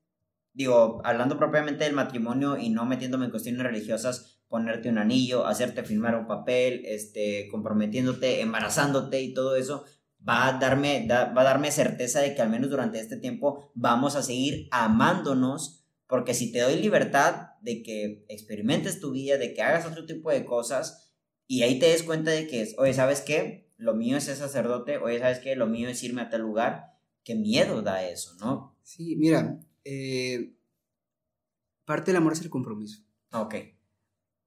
digo, hablando propiamente del matrimonio y no metiéndome en cuestiones religiosas, ponerte un anillo, hacerte firmar un papel, este, comprometiéndote, embarazándote y todo eso, va a darme, va a darme certeza de que al menos durante este tiempo vamos a seguir amándonos, porque si te doy libertad de que experimentes tu vida, de que hagas otro tipo de cosas, y ahí te des cuenta de que, oye, ¿sabes qué? Lo mío es ser sacerdote, oye, ¿sabes qué? Lo mío es irme a tal lugar, qué miedo da eso, ¿no? Sí, mira, eh, parte del amor es el compromiso. Ok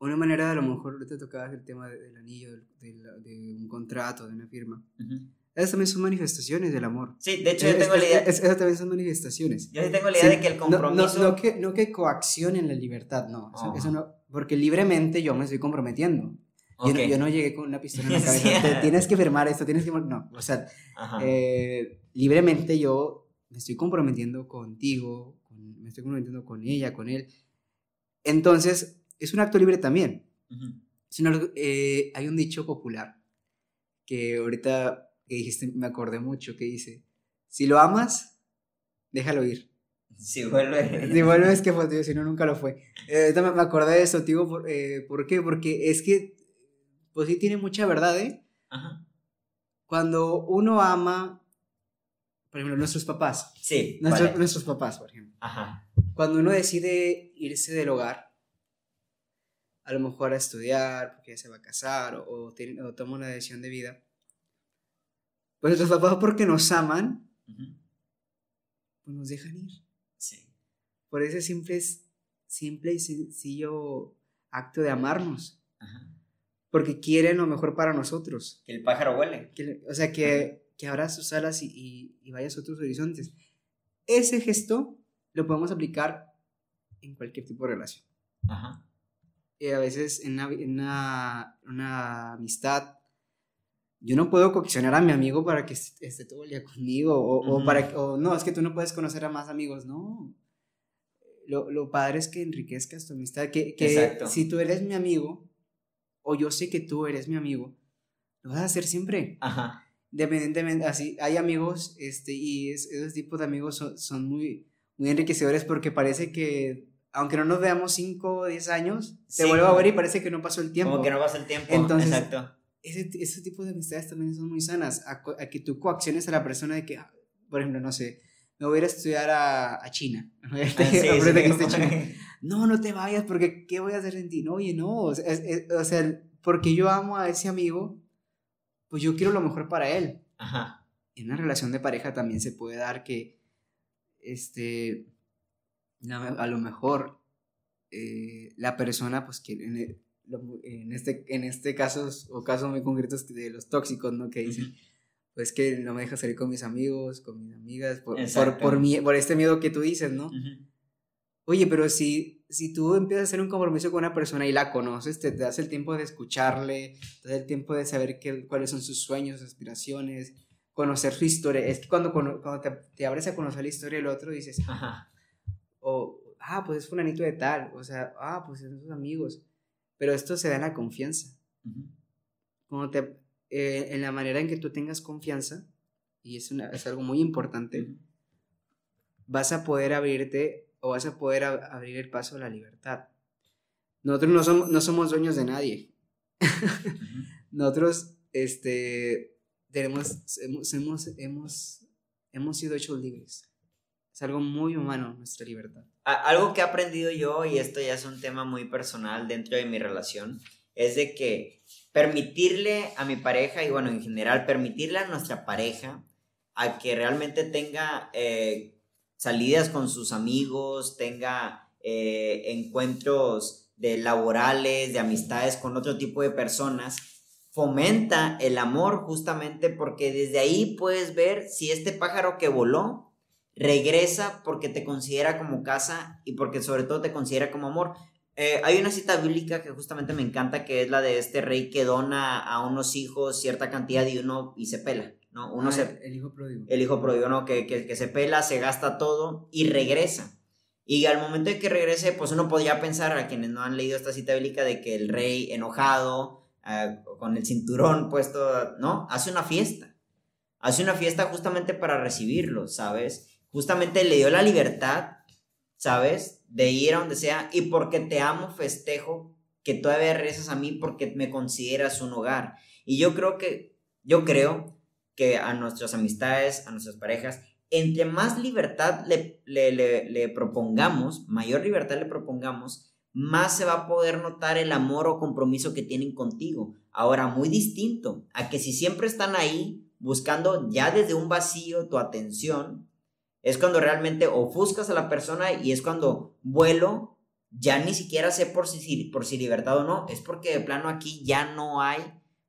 una manera, a lo mejor te tocaba el tema del anillo, de, un contrato, de una firma. Esas también son manifestaciones del amor. Sí, de hecho yo tengo la idea... esas también son manifestaciones. Yo sí tengo la idea de que el compromiso... No, no, que, no que coaccionen la libertad, no. Eso, no. Porque libremente yo me estoy comprometiendo. Yo, no, llegué con una pistola en la cabeza. tienes que firmar esto, tienes que... No, o sea, eh, libremente yo me estoy comprometiendo contigo, me estoy comprometiendo con ella, con él. Entonces, es un acto libre también. Eh, hay un dicho popular que ahorita que dijiste me acordé mucho, que dice, si lo amas, déjalo ir. Si vuelve. Si vuelve es que fue, si no, nunca lo fue. Eh, me, acordé de eso, tío, por, eh, ¿por qué? Porque es que, pues sí tiene mucha verdad, ¿eh? Ajá. Cuando uno ama, por ejemplo, nuestros papás. Sí. Nuestros papás, por ejemplo. Ajá. Cuando uno decide irse del hogar, a lo mejor a estudiar, porque ya se va a casar, o, o, toma una decisión de vida, pues nuestros papás porque nos aman, pues nos dejan ir. Sí. Por ese simple, simple y sencillo acto de amarnos. Porque quieren lo mejor para nosotros. Que el pájaro huele. o sea, que, que abra sus alas y, y, vayas a otros horizontes. Ese gesto lo podemos aplicar en cualquier tipo de relación. Ajá. a veces en una, una amistad yo no puedo coaccionar a mi amigo para que esté todo el día conmigo, o, para, o no, es que tú no puedes conocer a más amigos, no. Lo, lo padre es que enriquezcas tu amistad, que, que si tú eres mi amigo, o yo sé que tú eres mi amigo, lo vas a hacer siempre. Ajá. Independientemente, así, hay amigos, este, y esos tipos de amigos son, son, muy, muy enriquecedores porque parece que, aunque no nos veamos 5 o 10 años, te vuelvo a ver y parece que no pasó el tiempo. Como que no pasa el tiempo, Entonces, Exacto ese, ese tipo de amistades también son muy sanas, a, que tú coacciones a la persona de que, ah, por ejemplo, no sé, me voy a ir a estudiar a, a China. No, no te vayas porque ¿qué voy a hacer en ti? No, oye, no, o sea, porque yo amo a ese amigo, pues yo quiero lo mejor para él. Ajá. En una relación de pareja también se puede dar que, este, a lo mejor eh, la persona, pues, que en este, en este caso, o casos muy concretos de los tóxicos, ¿no? Que dicen, pues que no me deja salir con mis amigos, con mis amigas, por, por, por, por, este miedo que tú dices, ¿no? Oye, pero si, si tú empiezas a hacer un compromiso con una persona y la conoces, te, das el tiempo de escucharle, te das el tiempo de saber qué, cuáles son sus sueños, aspiraciones, conocer su historia. Es que cuando, cuando te, te, abres a conocer la historia del otro, dices, o, ah, pues es fulanito de tal, o sea, ah, pues son sus amigos pero esto se da en la confianza. te, eh, en la manera en que tú tengas confianza, y es, una, es algo muy importante, vas a poder abrirte o vas a poder abrir el paso a la libertad. Nosotros no somos, no somos dueños de nadie. Nosotros este, tenemos, hemos, hemos, hemos, hemos sido hechos libres. Es algo muy humano nuestra libertad. Algo que he aprendido yo, y esto ya es un tema muy personal dentro de mi relación, es de que permitirle a mi pareja, y bueno, en general, permitirle a nuestra pareja a que realmente tenga eh, salidas con sus amigos, tenga eh, encuentros de laborales, de amistades con otro tipo de personas, fomenta el amor justamente porque desde ahí puedes ver si este pájaro que voló regresa porque te considera como casa y porque sobre todo te considera como amor. Eh, hay una cita bíblica que justamente me encanta, que es la de este rey que dona a unos hijos cierta cantidad y uno y se pela, ¿no? Uno ah, se, el hijo pródigo. El hijo pródigo, ¿no? Que, que, se pela, se gasta todo y regresa. Y al momento de que regrese, pues uno podría pensar, a quienes no han leído esta cita bíblica, de que el rey enojado, ah, con el cinturón puesto, ¿no? Hace una fiesta. Hace una fiesta justamente para recibirlo, ¿sabes? Justamente le dio la libertad, ¿sabes? De ir a donde sea y porque te amo festejo que todavía regresas a mí porque me consideras un hogar. Y yo creo que, yo creo que a nuestras amistades, a nuestras parejas, entre más libertad le, le, le, propongamos, mayor libertad le propongamos, más se va a poder notar el amor o compromiso que tienen contigo. Ahora, muy distinto a que si siempre están ahí buscando ya desde un vacío tu atención, es cuando realmente ofuscas a la persona y es cuando vuelo, ya ni siquiera sé por si, por si libertad o no, es porque de plano aquí ya no hay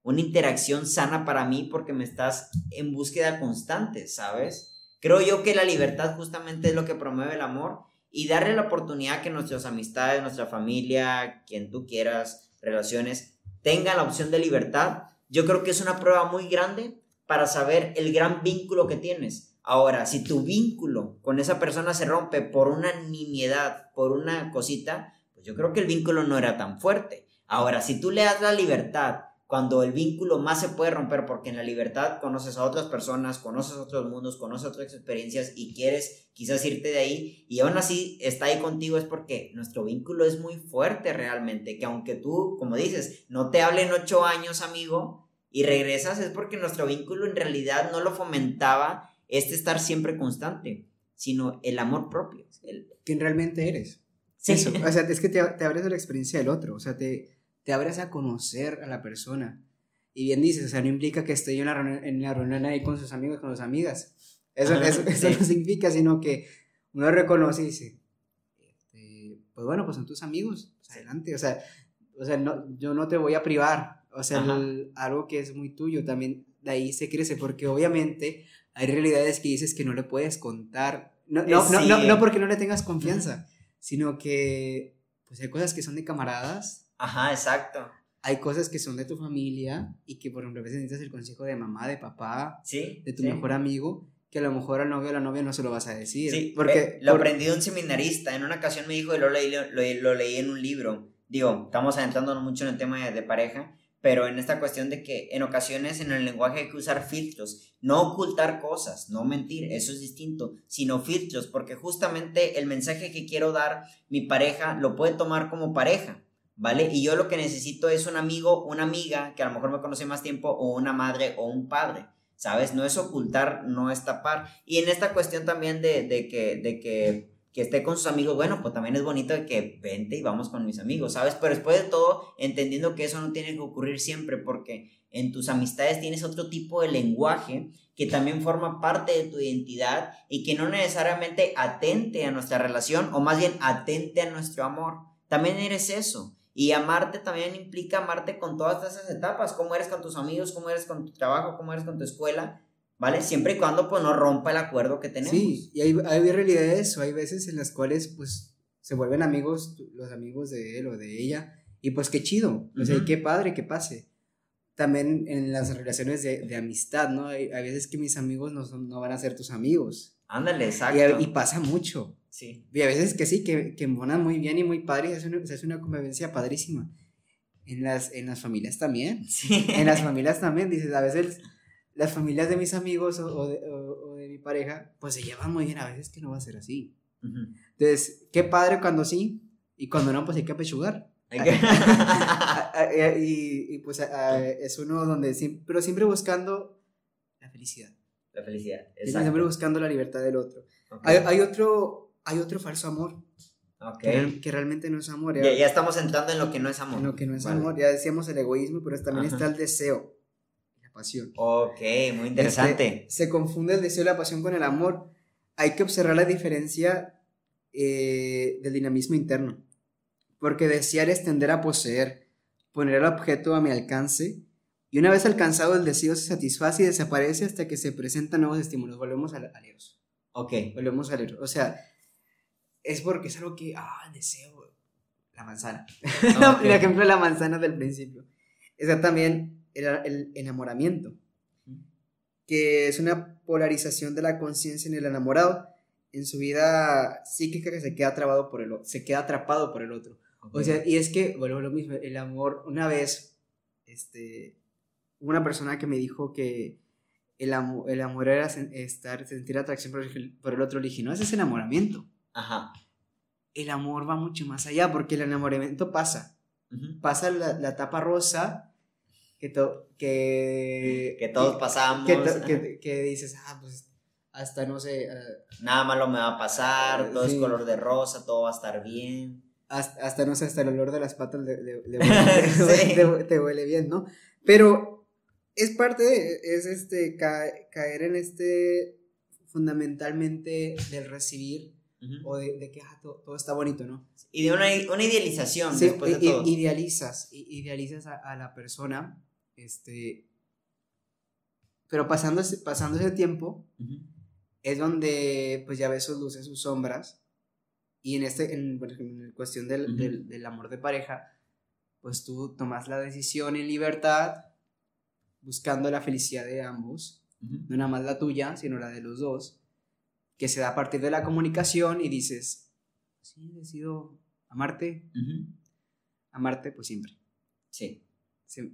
una interacción sana para mí porque me estás en búsqueda constante, ¿sabes? Creo yo que la libertad justamente es lo que promueve el amor y darle la oportunidad que nuestras amistades, nuestra familia, quien tú quieras, relaciones, tengan la opción de libertad. Yo creo que es una prueba muy grande para saber el gran vínculo que tienes. Ahora, si tu vínculo con esa persona se rompe por una nimiedad, por una cosita, pues yo creo que el vínculo no era tan fuerte. Ahora, si tú le das la libertad cuando el vínculo más se puede romper, porque en la libertad conoces a otras personas, conoces otros mundos, conoces otras experiencias y quieres quizás irte de ahí y aún así está ahí contigo es porque nuestro vínculo es muy fuerte realmente, que aunque tú, como dices, no te hablen ocho años, amigo, y regresas es porque nuestro vínculo en realidad no lo fomentaba este estar siempre constante, sino el amor propio. El... Quien realmente eres. Sí. Eso, o sea, es que te, te, abres a la experiencia del otro, o sea, te, te abres a conocer a la persona. Y bien dices, o sea, no implica que esté en la reunión, en la reunión ahí con sus amigos, con sus amigas. Eso, eso, eso no significa, sino que uno reconoce y dice, este, pues bueno, pues son tus amigos, pues adelante, o sea, o sea no, yo no te voy a privar, o sea, algo que es muy tuyo también, de ahí se crece, porque obviamente hay realidades que dices que no le puedes contar, no, no, no, no, no porque no le tengas confianza, sino que pues hay cosas que son de camaradas. Ajá, exacto. Hay cosas que son de tu familia y que, por ejemplo, a veces necesitas el consejo de mamá, de papá, ¿Sí? de tu mejor amigo, que a lo mejor al novio o a la novia no se lo vas a decir. Sí, porque eh, lo aprendí de un seminarista. En una ocasión me dijo y lo leí, lo, lo leí en un libro. Digo, estamos adentrando mucho en el tema de pareja, pero en esta cuestión de que en ocasiones en el lenguaje hay que usar filtros, no ocultar cosas, no mentir, eso es distinto, sino filtros, porque justamente el mensaje que quiero dar, mi pareja lo puede tomar como pareja, ¿vale? Y yo lo que necesito es un amigo, una amiga que a lo mejor me conoce más tiempo, o una madre o un padre. ¿Sabes? No es ocultar, no es tapar. Y en esta cuestión también de, de que, de que que esté con sus amigos, bueno, pues también es bonito que vente y vamos con mis amigos, ¿sabes? Pero después de todo, entendiendo que eso no tiene que ocurrir siempre porque en tus amistades tienes otro tipo de lenguaje que también forma parte de tu identidad y que no necesariamente atente a nuestra relación o más bien atente a nuestro amor. También eres eso. Y amarte también implica amarte con todas esas etapas, cómo eres con tus amigos, cómo eres con tu trabajo, cómo eres con tu escuela, ¿vale? Siempre y cuando pues no rompa el acuerdo que tenemos. Sí, y hay, hay realidades o hay veces en las cuales pues se vuelven amigos, los amigos de él o de ella, y pues qué chido, o sea, qué padre que pase. También en las relaciones de, de amistad, ¿no? Hay, hay, veces que mis amigos no, son, no van a ser tus amigos. Ándale, exacto. Y, y, pasa mucho. Sí. Y a veces que sí, que, que monan muy bien y muy padre, y es una, es una convivencia padrísima. En las, en las familias también. Sí. En las familias también, dices, a veces las familias de mis amigos o, de, mi pareja, pues se llevan muy bien, a veces que no va a ser así. Entonces, qué padre cuando sí, y cuando no, pues hay que apechugar. y, y, pues es uno donde, siempre, pero siempre buscando la felicidad. La felicidad, exacto. Siempre buscando la libertad del otro. Hay, hay, otro, hay otro falso amor. Que, que, realmente no es amor. Ya, ya, estamos entrando en lo que no es amor. En lo que no es amor. Ya decíamos el egoísmo, pero también está el deseo pasión. Ok, muy interesante. Este, se confunde el deseo y la pasión con el amor. Hay que observar la diferencia eh, del dinamismo interno. Porque desear es tender a poseer, poner el objeto a mi alcance, y una vez alcanzado el deseo se satisface y desaparece hasta que se presentan nuevos estímulos. Volvemos al, al eros. Ok. Volvemos al eros. O sea, es porque es algo que, ah, deseo, la manzana. el ejemplo de la manzana del principio. Esa también el enamoramiento, que es una polarización de la conciencia en el enamorado en su vida psíquica que se queda trabado por el se queda atrapado por el otro. O sea, y es que, bueno, lo mismo, el amor, una vez, este, una persona que me dijo que el, amor, el amor era estar, sentir atracción por el, por el otro, le dije, no, ese es enamoramiento. Ajá. El amor va mucho más allá, porque el enamoramiento pasa. Pasa la, la etapa rosa, que, que, que todos pasamos. Que, que, dices, ah, pues hasta no sé. Ah, Nada malo me va a pasar, todo es color de rosa, todo va a estar bien. Hasta, no sé, hasta el olor de las patas te, huele bien, ¿no? Pero es parte, es este, caer en este fundamentalmente del recibir o de, que ah, todo, está bonito, ¿no? Y de una, una idealización. Sí, después de todo. idealizas, idealizas a, a, la persona Este, pero pasando, ese- pasando ese tiempo, es donde pues ya ves sus luces, sus sombras. Y en este, en, en cuestión del, del, del amor de pareja, pues tú tomas la decisión en libertad, buscando la felicidad de ambos, no nada más la tuya, sino la de los dos, que se da a partir de la comunicación y dices, sí, decido amarte, amarte pues siempre, Sí.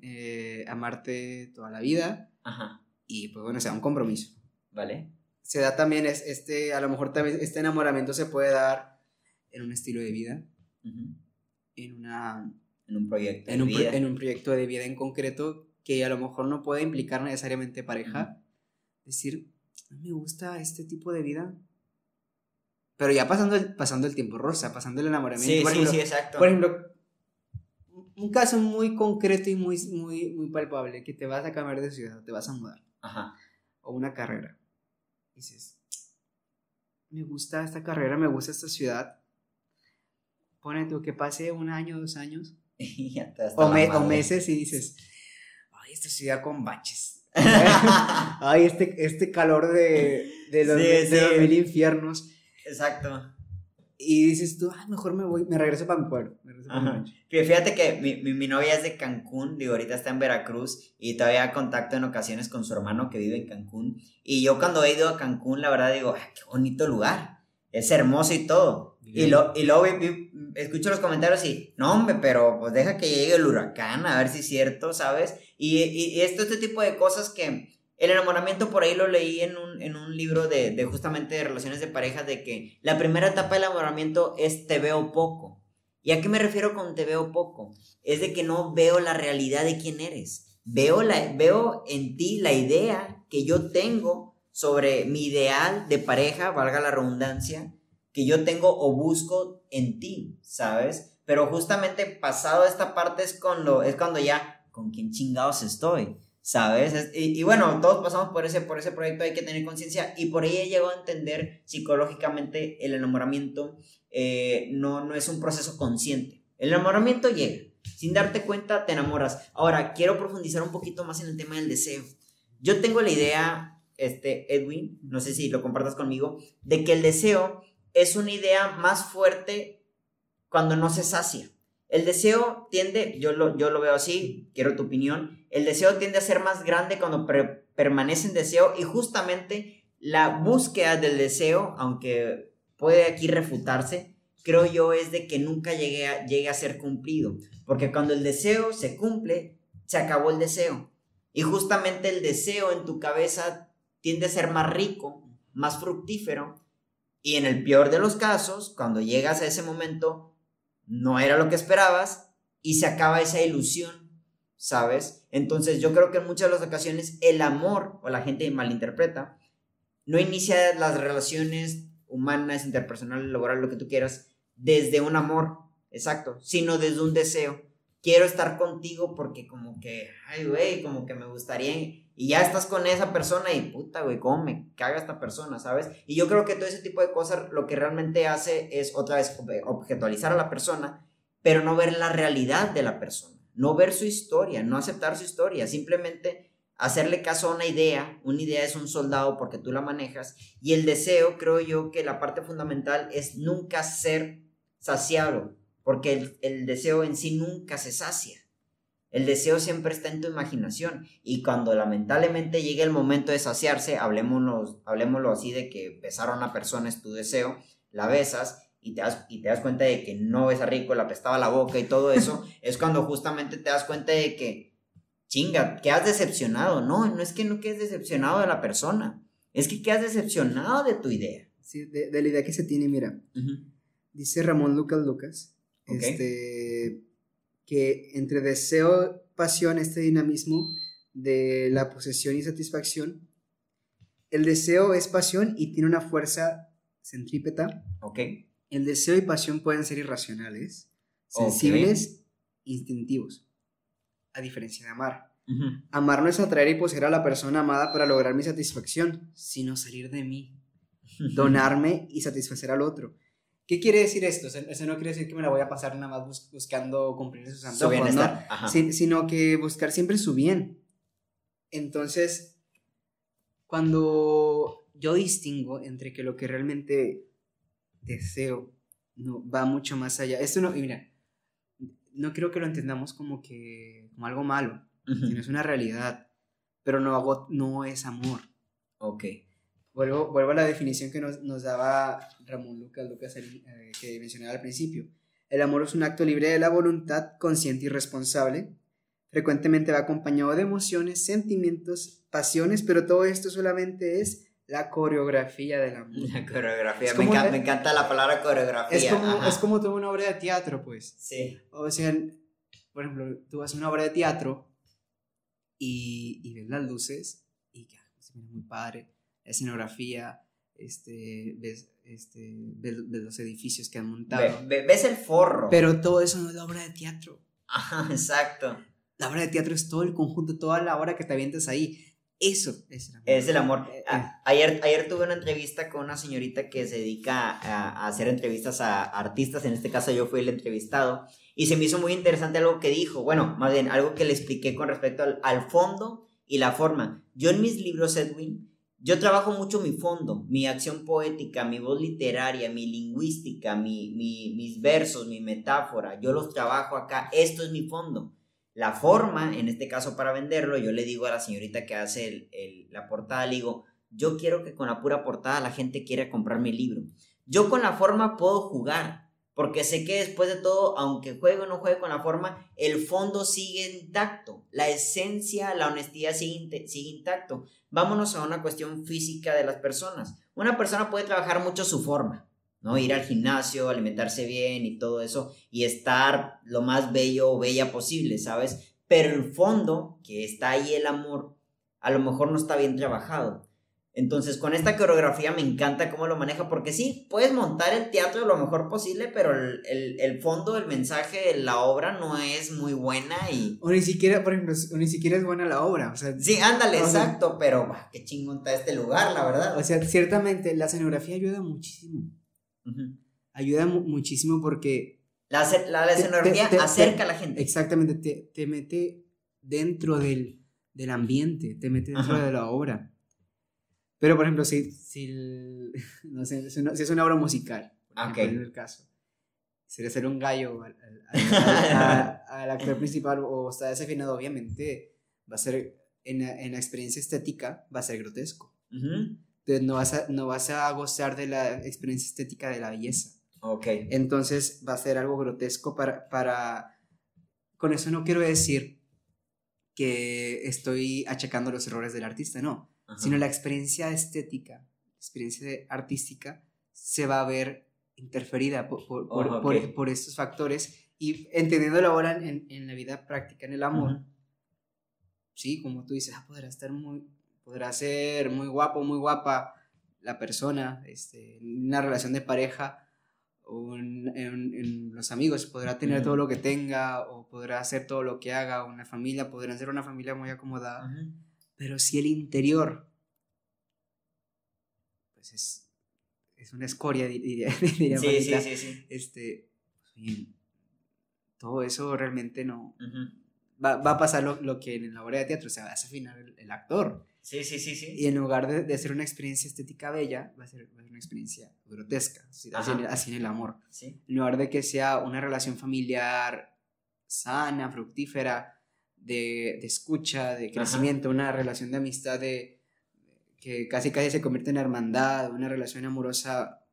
Eh, amarte toda la vida Ajá. y pues bueno, sea un compromiso. ¿Vale? se da también es, este, a lo mejor también este enamoramiento se puede dar en un estilo de vida, en una En un proyecto. en de un, vida. en un proyecto de vida en concreto que a lo mejor no puede implicar necesariamente pareja. Decir, "A mí me gusta este tipo de vida. Pero ya pasando el, pasando el tiempo rosa, pasando el enamoramiento. Sí, por, sí, ejemplo, sí, exacto. por ejemplo, un caso muy concreto y muy, muy, muy palpable, que te vas a cambiar de ciudad, te vas a mudar, Ajá. o una carrera. Dices, me gusta esta carrera, me gusta esta ciudad. Pone tú que pase un año, dos años, Y o, me- o meses y dices, ay, esta ciudad con baches. ay, este, este calor de, de los, Sí, de sí. los mil infiernos. Exacto. Y dices tú, ay, mejor me voy, me regreso para mi pueblo. me regreso pa' mi Ajá. rancho". Fí- Fíjate que mi, mi, mi novia es de Cancún, digo, ahorita está en Veracruz y todavía contacto en ocasiones con su hermano que vive en Cancún. Y yo cuando he ido a Cancún, la verdad digo, "Ah, qué bonito lugar, es hermoso y todo. Y, lo, y luego vi- vi- escucho los comentarios y, no hombre, pero pues deja que llegue el huracán, a ver si es cierto, ¿sabes? Y, y, y esto, este tipo de cosas que el enamoramiento por ahí lo leí en un, en un libro de, de justamente de relaciones de pareja, de que la primera etapa del enamoramiento es te veo poco. ¿Y a qué me refiero con te veo poco? Es de que no veo la realidad de quién eres. Veo, la, veo en ti la idea que yo tengo sobre mi ideal de pareja, valga la redundancia, que yo tengo o busco en ti, ¿sabes? Pero justamente pasado esta parte es cuando, es cuando ya, ¿con quién chingados estoy? ¿Sabes? Es- y, bueno, todos pasamos por ese, por ese proyecto, hay que tener conciencia y por ahí he llegado a entender psicológicamente el enamoramiento eh, no, no es un proceso consciente. El enamoramiento llega, sin darte cuenta te enamoras. Ahora, quiero profundizar un poquito más en el tema del deseo. Yo tengo la idea, este, Edwin, no sé si lo compartas conmigo, de que el deseo es una idea más fuerte cuando no se sacia. El deseo tiende, yo lo, yo lo veo así, quiero tu opinión, el deseo tiende a ser más grande cuando permanece en deseo y justamente la búsqueda del deseo, aunque puede aquí refutarse, creo yo es de que nunca llegue a, llegue a ser cumplido. Porque cuando el deseo se cumple, se acabó el deseo. Y justamente el deseo en tu cabeza tiende a ser más rico, más fructífero. Y en el peor de los casos, cuando llegas a ese momento, no era lo que esperabas y se acaba esa ilusión, ¿sabes? Entonces yo creo que en muchas de las ocasiones el amor, o la gente malinterpreta, no inicia las relaciones humanas, interpersonales, laborales, lo que tú quieras, desde un amor, exacto, sino desde un deseo. Quiero estar contigo porque como que, ay, güey, como que me gustaría, y ya estás con esa persona y puta, güey, cómo me caga esta persona, ¿sabes? Y yo creo que todo ese tipo de cosas lo que realmente hace es otra vez ob- objetualizar a la persona, pero no ver la realidad de la persona, no ver su historia, no aceptar su historia, simplemente hacerle caso a una idea, una idea es un soldado porque tú la manejas, y el deseo, creo yo que la parte fundamental es nunca ser saciado, porque el, el deseo en sí nunca se sacia. El deseo siempre está en tu imaginación y cuando lamentablemente llegue el momento de saciarse, hablemoslo, hablemoslo así de que besar a una persona es tu deseo, la besas y te, das, y te das cuenta de que no besa rico, le apestaba la boca y todo eso, es cuando justamente te das cuenta de que, chinga, que has decepcionado. No, no es que no quedes decepcionado de la persona, es que quedas decepcionado de tu idea. Sí, de, de la idea que se tiene, mira, dice Ramón Lucas Lucas, este, que entre deseo, pasión, este dinamismo de la posesión y satisfacción, el deseo es pasión y tiene una fuerza centrípeta. ¿Ok? El deseo y pasión pueden ser irracionales, sensibles, instintivos, a diferencia de amar. Amar no es atraer y poseer a la persona amada para lograr mi satisfacción, sino salir de mí, donarme y satisfacer al otro. ¿Qué quiere decir esto? Eso no quiere decir que me la voy a pasar nada más buscando cumplir su santo ¿no? sino que buscar siempre su bien. Entonces, cuando yo distingo entre que lo que realmente deseo no va mucho más allá. Esto no, y mira, no creo que lo entendamos como que como algo malo, sino es una realidad, pero no hago, no es amor. Ok. Vuelvo, vuelvo a la definición que nos, nos daba Ramón Lucas, Lucas eh, que mencionaba al principio. El amor es un acto libre de la voluntad, consciente y responsable. Frecuentemente va acompañado de emociones, sentimientos, pasiones, pero todo esto solamente es la coreografía del amor. La coreografía, me encanta, me, encanta, la palabra coreografía. Es como, es como toda una obra de teatro, pues. Sí. O sea, por ejemplo, tú vas a una obra de teatro y, y ves las luces y que se muy padre, escenografía, este, ves, este, ves, los edificios que han montado. ves el forro. Pero todo eso no es la obra de teatro. Ajá, exacto. La obra de teatro es todo el conjunto, toda la obra que te avientas ahí. Eso es el amor. Es el amor. Eh, eh. Ayer, ayer tuve una entrevista con una señorita que se dedica a, hacer entrevistas a artistas, en este caso yo fui el entrevistado, y se me hizo muy interesante algo que dijo, bueno, más bien algo que le expliqué con respecto al, fondo y la forma. Yo en mis libros, Edwin, yo trabajo mucho mi fondo, mi acción poética, mi voz literaria, mi lingüística, mi, mis versos, mi metáfora, yo los trabajo acá, esto es mi fondo. La forma, en este caso para venderlo, yo le digo a la señorita que hace la portada, le digo, yo quiero que con la pura portada la gente quiera comprar mi libro. Yo con la forma puedo jugar, porque sé que después de todo, aunque juegue o no juegue con la forma, el fondo sigue intacto, la esencia, la honestidad sigue, intacto. Vámonos a una cuestión física de las personas. Una persona puede trabajar mucho su forma, ¿no? Ir al gimnasio, alimentarse bien y todo eso y estar lo más bello o bella posible, ¿sabes? Pero el fondo, que está ahí el amor, a lo mejor no está bien trabajado. Entonces, con esta coreografía me encanta cómo lo maneja, porque sí, puedes montar el teatro lo mejor posible, pero el, fondo, el mensaje, la obra no es muy buena y... O ni siquiera, por ejemplo, ni siquiera es buena la obra, o sea... Sí, ándale, exacto, pero qué chingón está este lugar, la verdad. O sea, ciertamente la escenografía ayuda muchísimo. Ayuda muchísimo porque... La, la, escenografía acerca a la gente. Exactamente, te, te mete dentro del, del, ambiente, te mete dentro de la obra. Pero, por ejemplo, si, si, no sé, si, es una obra musical, en el caso, sería ser un gallo al, al, actor principal o está desafinado, obviamente va a ser, en, en la experiencia estética, va a ser grotesco no vas a, no vas a gozar de la experiencia estética de la belleza. Ok. Entonces va a ser algo grotesco para, para... Con eso no quiero decir que estoy achacando los errores del artista, no, sino la experiencia estética, la experiencia artística se va a ver interferida por, por, por, estos factores y entendiendo ahora en, en, la vida práctica, en el amor, sí, como tú dices, ah, podrá estar muy, podrá ser muy guapo, muy guapa la persona, este, en una relación de pareja o en, los amigos, podrá tener todo lo que tenga o podrá hacer todo lo que haga, una familia, podrá ser una familia muy acomodada, pero si el interior, pues es, es una escoria, diría, diría sí, sí, sí, sí, Este, todo eso realmente no... Va, va, a pasar lo, lo, que en la obra de teatro, o sea, va a desafinar el actor. Sí, sí, sí, sí. Y en lugar de, de hacer una experiencia estética bella, va a ser, una experiencia grotesca, así, así, en el amor. En lugar de que sea una relación familiar sana, fructífera, de, de escucha, de crecimiento, una relación de amistad de, que casi casi se convierte en hermandad, una relación amorosa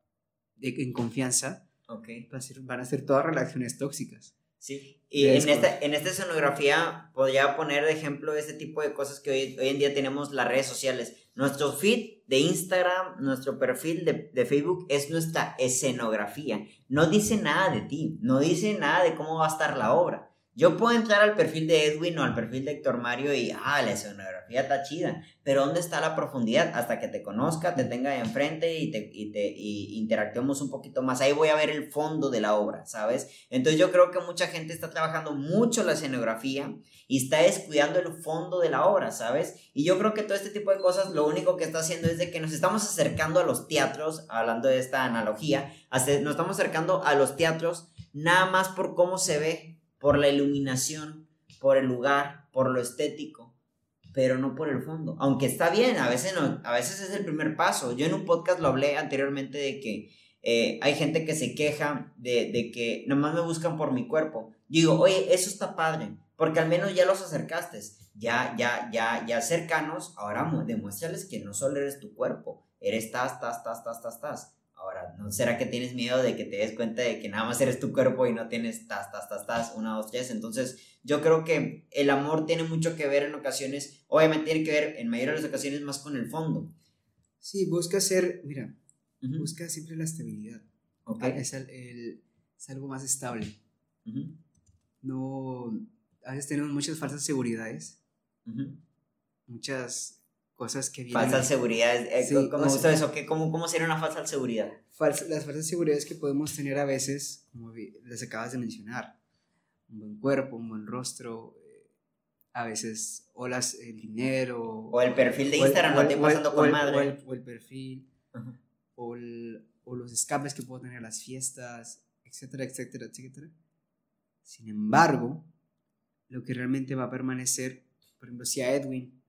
de, en confianza, okay. van a ser todas relaciones tóxicas. Sí, y en esta, en esta escenografía podría poner de ejemplo este tipo de cosas que hoy, hoy en día tenemos las redes sociales. Nuestro feed de Instagram, nuestro perfil de, de, Facebook es nuestra escenografía. No dice nada de ti, no dice nada de cómo va a estar la obra. Yo puedo entrar al perfil de Edwin o al perfil de Héctor Mario y, ah, la escenografía está chida, pero ¿dónde está la profundidad? Hasta que te conozca, te tenga enfrente y, te, y, te, interactuemos un poquito más. Ahí voy a ver el fondo de la obra, ¿sabes? Entonces yo creo que mucha gente está trabajando mucho la escenografía y está descuidando el fondo de la obra, ¿sabes? Y yo creo que todo este tipo de cosas lo único que está haciendo es de que nos estamos acercando a los teatros, hablando de esta analogía, nos estamos acercando a los teatros nada más por cómo se ve por la iluminación, por el lugar, por lo estético, pero no por el fondo. Aunque está bien, a veces, no, a veces es el primer paso. Yo en un podcast lo hablé anteriormente de que eh, hay gente que se queja de, de, que nomás me buscan por mi cuerpo. Digo, oye, eso está padre, porque al menos ya los acercaste, ya, ya, ya, ya cercanos, ahora demuéstrales que no solo eres tu cuerpo, eres tas, tas, tas, tas, tas, tas. Ahora, ¿no será que tienes miedo de que te des cuenta de que nada más eres tu cuerpo y no tienes tas, tas, tas, tas, una, dos, tres? Entonces, yo creo que el amor tiene mucho que ver en ocasiones, obviamente tiene que ver en mayoría de las ocasiones más con el fondo. Sí, busca ser, mira, busca siempre la estabilidad. Okay. Es, el, es, algo más estable. No, a veces tenemos muchas falsas seguridades, muchas cosas que vienen. Falsas seguridades. Eh, ¿Cómo es eso? ¿Qué, cómo, ¿Cómo sería una falsa seguridad? las falsas seguridades que podemos tener a veces, como les acabas de mencionar, un buen cuerpo, un buen rostro, eh, a veces o las, el dinero. O el perfil de Instagram, no te pasando con madre. O el, perfil, o, o, los escapes que puedo tener a las fiestas, etcétera, etcétera, etcétera. Sin embargo, lo que realmente va a permanecer, por ejemplo, si a Edwin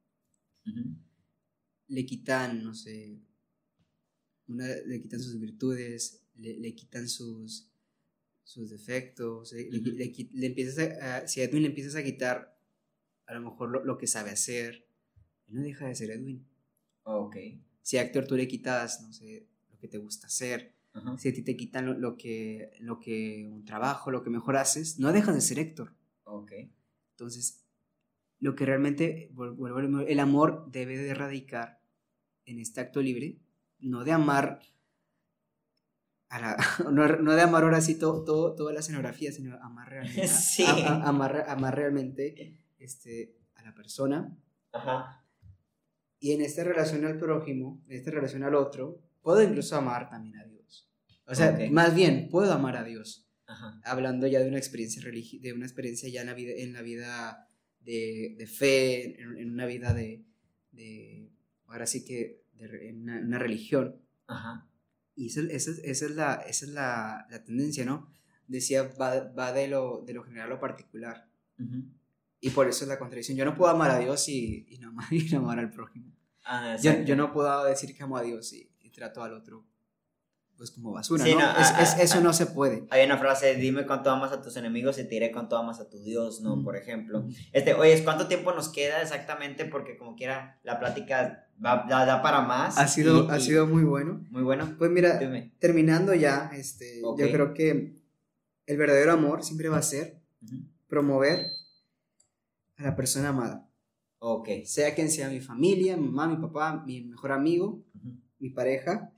le quitan, no sé, le quitan sus virtudes, le, quitan sus, sus defectos, eh, le, empiezas a, si a Edwin le empiezas a quitar a lo mejor lo, que sabe hacer, él no deja de ser Edwin. Ok. Si a Héctor tú le quitas, no sé, lo que te gusta hacer, si a ti te quitan lo, que, lo que, un trabajo, lo que mejor haces, no dejas de ser Héctor. Ok. Entonces, lo que realmente, el amor debe de erradicar en este acto libre, no de amar, a la, no, de amar ahora sí todo, toda la escenografía, sino amar realmente, amar, realmente este, a la persona. Ajá. Y en esta relación al prójimo, en esta relación al otro, puedo incluso amar también a Dios. O sea, más bien, puedo amar a Dios. Hablando ya de una experiencia de una experiencia ya en la vida, en la vida de, fe, en, una vida de, ahora sí que de, una, religión. Ajá. Y esa, esa, esa, es, la, esa es la, la tendencia, ¿no? Decía, va, va, de, lo, de lo general a lo particular. Y por eso es la contradicción. Yo no puedo amar a Dios y, y, no, amar, y no amar al prójimo. Ah, yo, yo, no puedo decir que amo a Dios y, y trato al otro pues como basura, ¿no? es, eso no se puede. Hay una frase, dime cuánto amas a tus enemigos y te diré cuánto amas a tu Dios, ¿no? Por ejemplo. Este, oye, ¿cuánto tiempo nos queda exactamente? Porque como quiera, la plática va, da, para más. Ha sido, ha sido muy bueno. Muy bueno. Pues mira, terminando ya, este, yo creo que el verdadero amor siempre va a ser promover a la persona amada. Ok. Sea quien sea mi familia, mi mamá, mi papá, mi mejor amigo, mi pareja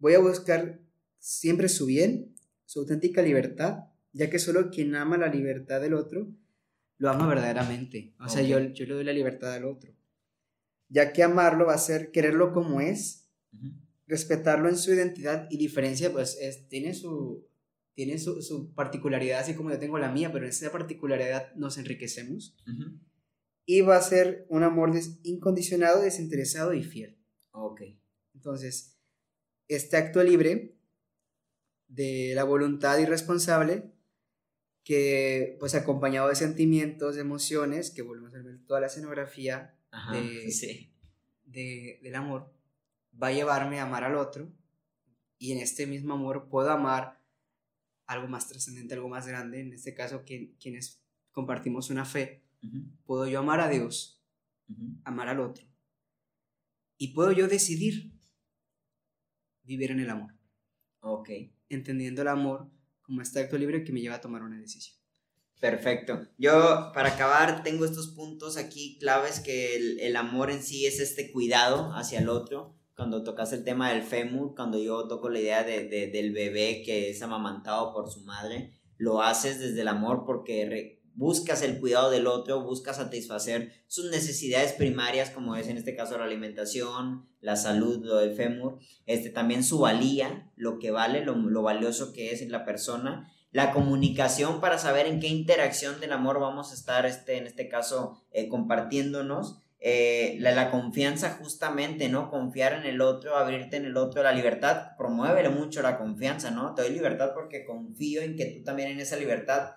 Voy a buscar siempre su bien, su auténtica libertad, ya que solo quien ama la libertad del otro lo ama verdaderamente. O sea, yo, yo le doy la libertad al otro. Ya que amarlo va a ser quererlo como es, respetarlo en su identidad y diferencia, pues es, tiene, su, tiene su, particularidad, así como yo tengo la mía, pero en esa particularidad nos enriquecemos. Y va a ser un amor incondicionado, desinteresado y fiel. Ok. Entonces, este acto libre de la voluntad irresponsable que pues acompañado de sentimientos, de emociones, que volvemos a ver toda la escenografía de, del amor, va a llevarme a amar al otro y en este mismo amor puedo amar algo más trascendente, algo más grande, en este caso quienes compartimos una fe, puedo yo amar a Dios, amar al otro y puedo yo decidir vivir en el amor. Ok. Entendiendo el amor como este acto libre que me lleva a tomar una decisión. Perfecto. Yo, para acabar, tengo estos puntos aquí claves que el, amor en sí es este cuidado hacia el otro. Cuando tocas el tema del fémur, cuando yo toco la idea de, del bebé que es amamantado por su madre, lo haces desde el amor porque buscas el cuidado del otro, buscas satisfacer sus necesidades primarias, como es en este caso la alimentación, la salud, lo del fémur, este, también su valía, lo que vale, lo, lo valioso que es en la persona, la comunicación para saber en qué interacción del amor vamos a estar, este, en este caso, eh, compartiéndonos, eh, la, la, confianza justamente, ¿no? Confiar en el otro, abrirte en el otro, la libertad, promueve mucho la confianza, ¿no? Te doy libertad porque confío en que tú también en esa libertad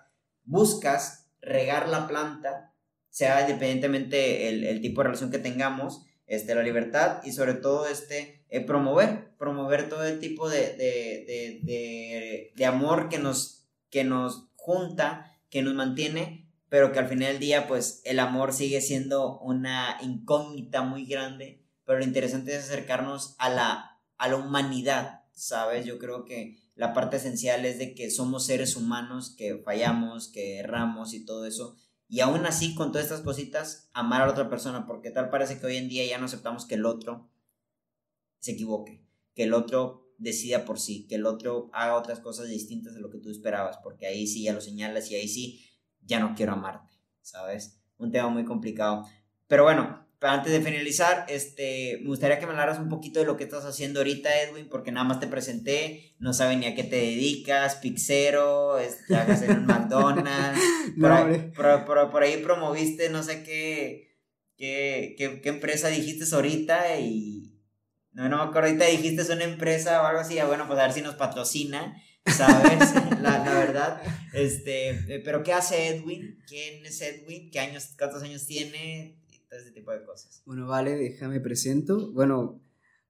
buscas regar la planta, sea independientemente el, el tipo de relación que tengamos, este, la libertad y sobre todo este, eh, promover, promover todo el tipo de, de, de, de, amor que nos, que nos junta, que nos mantiene, pero que al final del día, pues el amor sigue siendo una incógnita muy grande, pero lo interesante es acercarnos a la, a la humanidad, ¿sabes? Yo creo que la parte esencial es de que somos seres humanos, que fallamos, que erramos y todo eso. Y aún así, con todas estas cositas, amar a otra persona, porque tal parece que hoy en día ya no aceptamos que el otro se equivoque, que el otro decida por sí, que el otro haga otras cosas distintas de lo que tú esperabas, porque ahí sí ya lo señalas y ahí sí ya no quiero amarte, ¿sabes? Un tema muy complicado. Pero bueno, antes de finalizar, este, me gustaría que me hablaras un poquito de lo que estás haciendo ahorita, Edwin, porque nada más te presenté, no saben ni a qué te dedicas, pixero, hagas en un McDonald's, por, ahí, por, ahí promoviste no sé qué, qué, qué, qué, empresa dijiste ahorita y no, no me acuerdo, ahorita dijiste es una empresa o algo así, bueno, pues a ver si nos patrocina, ¿sabes? la, la, verdad, este, eh, pero ¿qué hace Edwin? ¿Quién es Edwin? ¿Qué años, cuántos años tiene? Ese tipo de cosas. Bueno, vale, déjame presento. Bueno,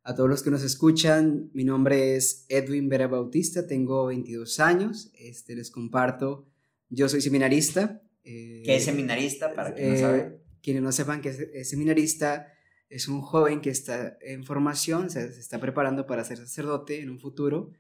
a todos los que nos escuchan, mi nombre es Edwin Vera Bautista, tengo 22 años, este, les comparto, yo soy seminarista. Eh, ¿Qué es seminarista? Para quien no sabe. Eh, quienes no sepan que es, seminarista, es un joven que está en formación, se, se está preparando para ser sacerdote en un futuro.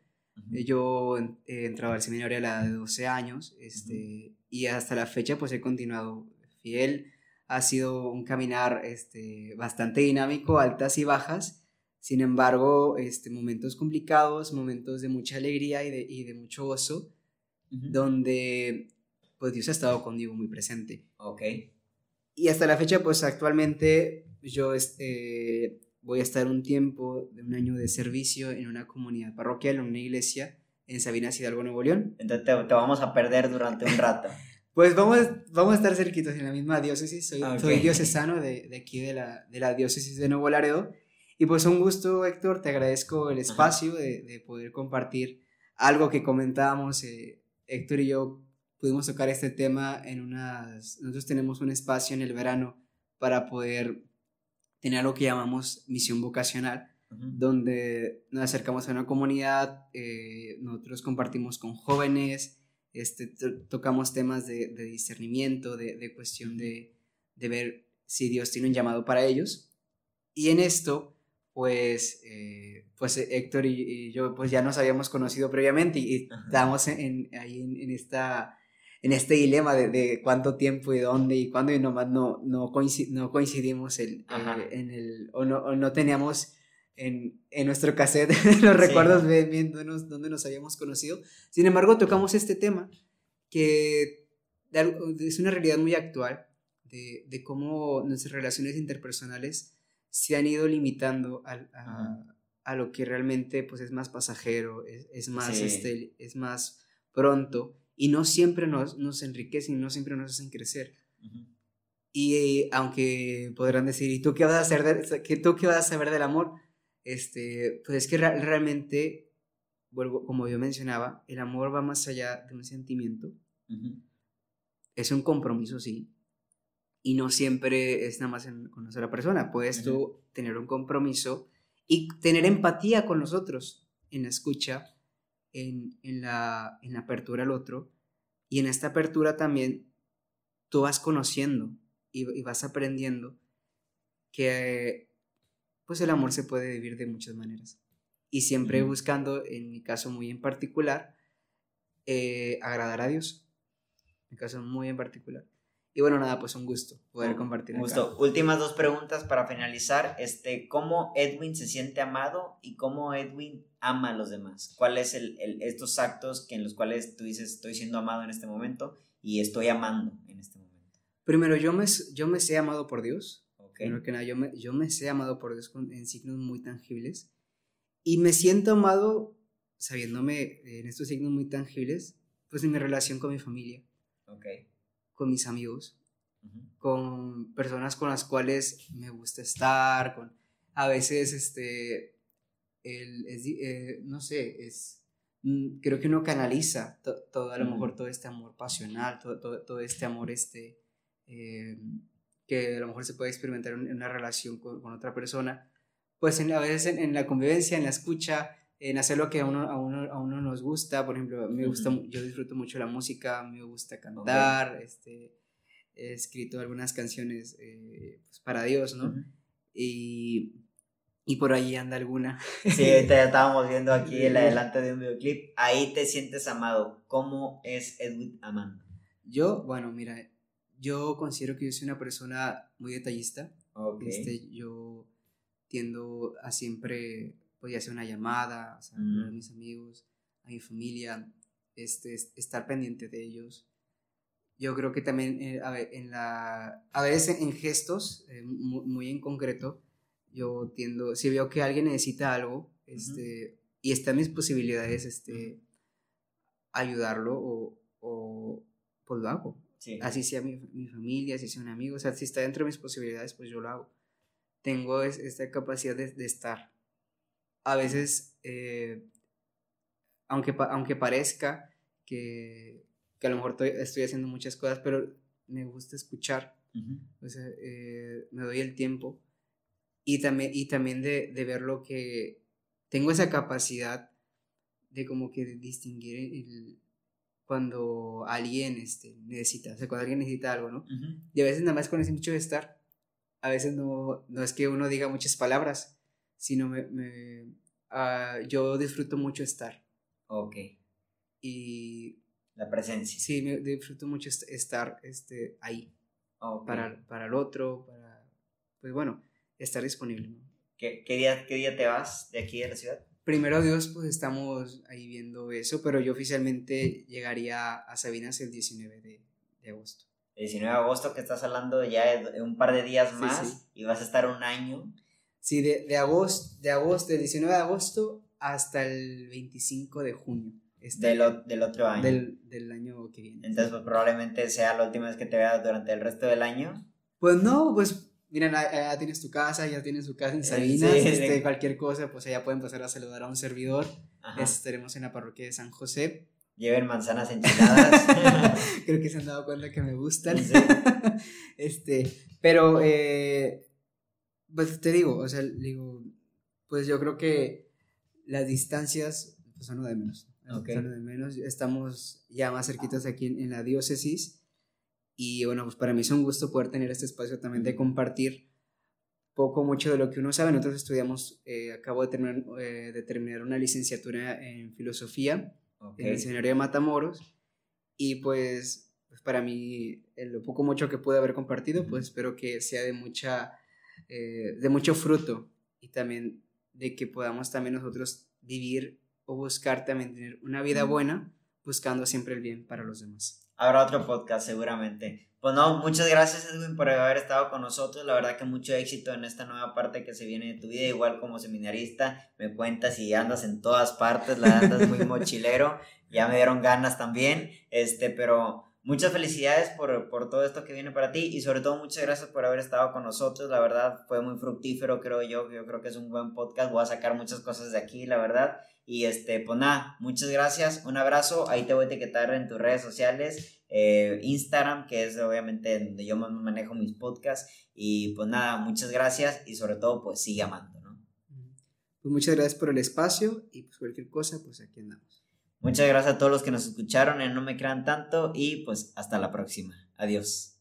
Yo he entrado al seminario a la edad de 12 años este, y hasta la fecha pues he continuado fiel ha sido un caminar este, bastante dinámico, altas y bajas. Sin embargo, este, momentos complicados, momentos de mucha alegría y de, y de mucho gozo, donde pues Dios ha estado conmigo muy presente. Ok. Y hasta la fecha, pues actualmente yo este, voy a estar un tiempo de un año de servicio en una comunidad parroquial, en una iglesia en Sabinas Hidalgo, Nuevo León. Entonces te, te vamos a perder durante un rato. Pues vamos, vamos a estar cerquitos en la misma diócesis. Soy, ah, soy diocesano de, de, aquí de la, de la diócesis de Nuevo Laredo. Y pues un gusto, Héctor. Te agradezco el espacio de, de, poder compartir algo que comentábamos. Eh, Héctor y yo pudimos tocar este tema en unas... Nosotros tenemos un espacio en el verano para poder tener algo que llamamos misión vocacional, donde nos acercamos a una comunidad, eh, nosotros compartimos con jóvenes, este, tocamos temas de, discernimiento, de, cuestión de, ver si Dios tiene un llamado para ellos. Y en esto, pues, eh, pues Héctor y, yo pues ya nos habíamos conocido previamente y, estábamos en, ahí en, esta, en este dilema de, cuánto tiempo y dónde y cuándo y nomás no, no, no coincidimos el, eh, en el, o no, o no teníamos en, en nuestro cassette los recuerdos viéndonos dónde nos habíamos conocido. Sin embargo, tocamos este tema que es una realidad muy actual de, de cómo nuestras relaciones interpersonales se han ido limitando a, a, lo que realmente pues, es más pasajero, es, es más, este, es más pronto y no siempre nos, nos enriquecen, no siempre nos hacen crecer. Y aunque podrán decir, ¿y tú qué vas a hacer de, que tú qué vas a saber del amor? Este, pues es que realmente, vuelvo, como yo mencionaba, el amor va más allá de un sentimiento. Es un compromiso, sí. Y no siempre es nada más en conocer a la persona. Puedes tú tener un compromiso y tener empatía con los otros en la escucha, en, en, la, en la apertura al otro. Y en esta apertura también tú vas conociendo y, y vas aprendiendo que pues el amor se puede vivir de muchas maneras. Y siempre buscando, en mi caso muy en particular, eh, agradar a Dios. En mi caso muy en particular. Y bueno, nada, pues un gusto poder compartir. Un gusto. Últimas dos preguntas para finalizar. Este, ¿Cómo Edwin se siente amado y cómo Edwin ama a los demás? ¿Cuáles el, el, estos actos que en los cuales tú dices estoy siendo amado en este momento? y estoy amando en este momento? Primero, yo me, yo me sé amado por Dios. Primero que nada, yo me, yo me sé amado por Dios en signos muy tangibles. Y me siento amado sabiéndome en estos signos muy tangibles, pues en mi relación con mi familia. Con mis amigos. Con personas con las cuales me gusta estar. Con, a veces, este, el, eh, no sé, es Mm, creo que uno canaliza todo, a lo mejor todo este amor pasional, todo, todo, este amor este, eh, que a lo mejor se puede experimentar en una relación con, otra persona, pues en, a veces en, la convivencia, en la escucha, en hacer lo que a uno, a uno, a uno nos gusta, por ejemplo, me gusta, yo disfruto mucho la música, me gusta cantar, este, he escrito algunas canciones eh, pues para Dios, ¿no? Y y por ahí anda alguna. Sí, ahorita ya estábamos viendo aquí el adelante de un videoclip. Ahí te sientes amado. ¿Cómo es Edwin amando? Yo, bueno, mira, yo considero que yo soy una persona muy detallista. Este, yo tiendo a siempre, pues hacer una llamada, a mm. a mis amigos, a mi familia, este, estar pendiente de ellos. Yo creo que también eh, a, en la, a veces en gestos, eh, muy en concreto, yo tiendo, si veo que alguien necesita algo, este, y está en mis posibilidades, este, ayudarlo o, o pues lo hago. Así sea mi, mi, familia, así sea un amigo, o sea, si está dentro de mis posibilidades, pues yo lo hago. Tengo esta capacidad de, de, estar. A veces, eh, aunque, aunque parezca que, que, a lo mejor estoy, estoy, haciendo muchas cosas, pero me gusta escuchar. O sea, eh, me doy el tiempo y también, y también de, de ver lo que tengo esa capacidad de como que distinguir el, cuando alguien este, necesita, o sea, cuando alguien necesita algo, ¿no? Y a veces nada más con ese mucho de estar, a veces no, no es que uno diga muchas palabras, sino me, me uh, yo disfruto mucho estar. Ok. Y... La presencia. Sí, me disfruto mucho estar este, ahí. Para, para el otro, para... Pues bueno, estar disponible. ¿Qué, qué, día, ¿Qué día te vas de aquí de la ciudad? Primero Dios, pues estamos ahí viendo eso, pero yo oficialmente llegaría a Sabinas el 19 de, de agosto. El 19 de agosto, que estás hablando ya de un par de días más y vas a estar un año. Sí, de, de, agosto, de agosto, del 19 de agosto hasta el 25 de junio. Este, del, del, otro año. Del, del, año que viene. Entonces, pues probablemente sea la última vez que te veas durante el resto del año. Pues no, pues miren, ya tienes tu casa, ya tienes su casa en eh, Sabinas, este, cualquier cosa, pues allá pueden pasar a saludar a un servidor. Estaremos en la parroquia de San José. Lleven manzanas enchiladas. Creo que se han dado cuenta que me gustan. este, pero, eh, pues te digo, o sea, digo, pues yo creo que las distancias pues, son lo de menos. Son lo de menos. Estamos ya más cerquitos aquí en la diócesis y bueno, pues para mí es un gusto poder tener este espacio también de compartir poco, mucho de lo que uno sabe. Nosotros estudiamos, eh, acabo de terminar, eh, de terminar una licenciatura en filosofía en el seminario de Matamoros. Y pues, pues para mí, lo poco mucho que pude haber compartido, pues espero que sea de, mucha, eh, de mucho fruto y también de que podamos también nosotros vivir o buscar también tener una vida buena, buscando siempre el bien para los demás habrá otro podcast seguramente. Pues no, muchas gracias Edwin por haber estado con nosotros. La verdad que mucho éxito en esta nueva parte que se viene de tu vida. Igual como seminarista, me cuentas y andas en todas partes, la andas muy mochilero. Ya me dieron ganas también. Este, pero muchas felicidades por, por, todo esto que viene para ti y sobre todo muchas gracias por haber estado con nosotros. La verdad fue muy fructífero, creo yo. Yo creo que es un buen podcast. Voy a sacar muchas cosas de aquí, la verdad. Y este, pues nada, muchas gracias, un abrazo, ahí te voy a etiquetar en tus redes sociales, eh, Instagram, que es obviamente donde yo más manejo mis podcasts, y pues nada, muchas gracias y sobre todo pues sigue amando, ¿no? Pues muchas gracias por el espacio y pues cualquier cosa, pues aquí andamos. Muchas gracias a todos los que nos escucharon en No Me Crean Tanto y pues hasta la próxima. Adiós.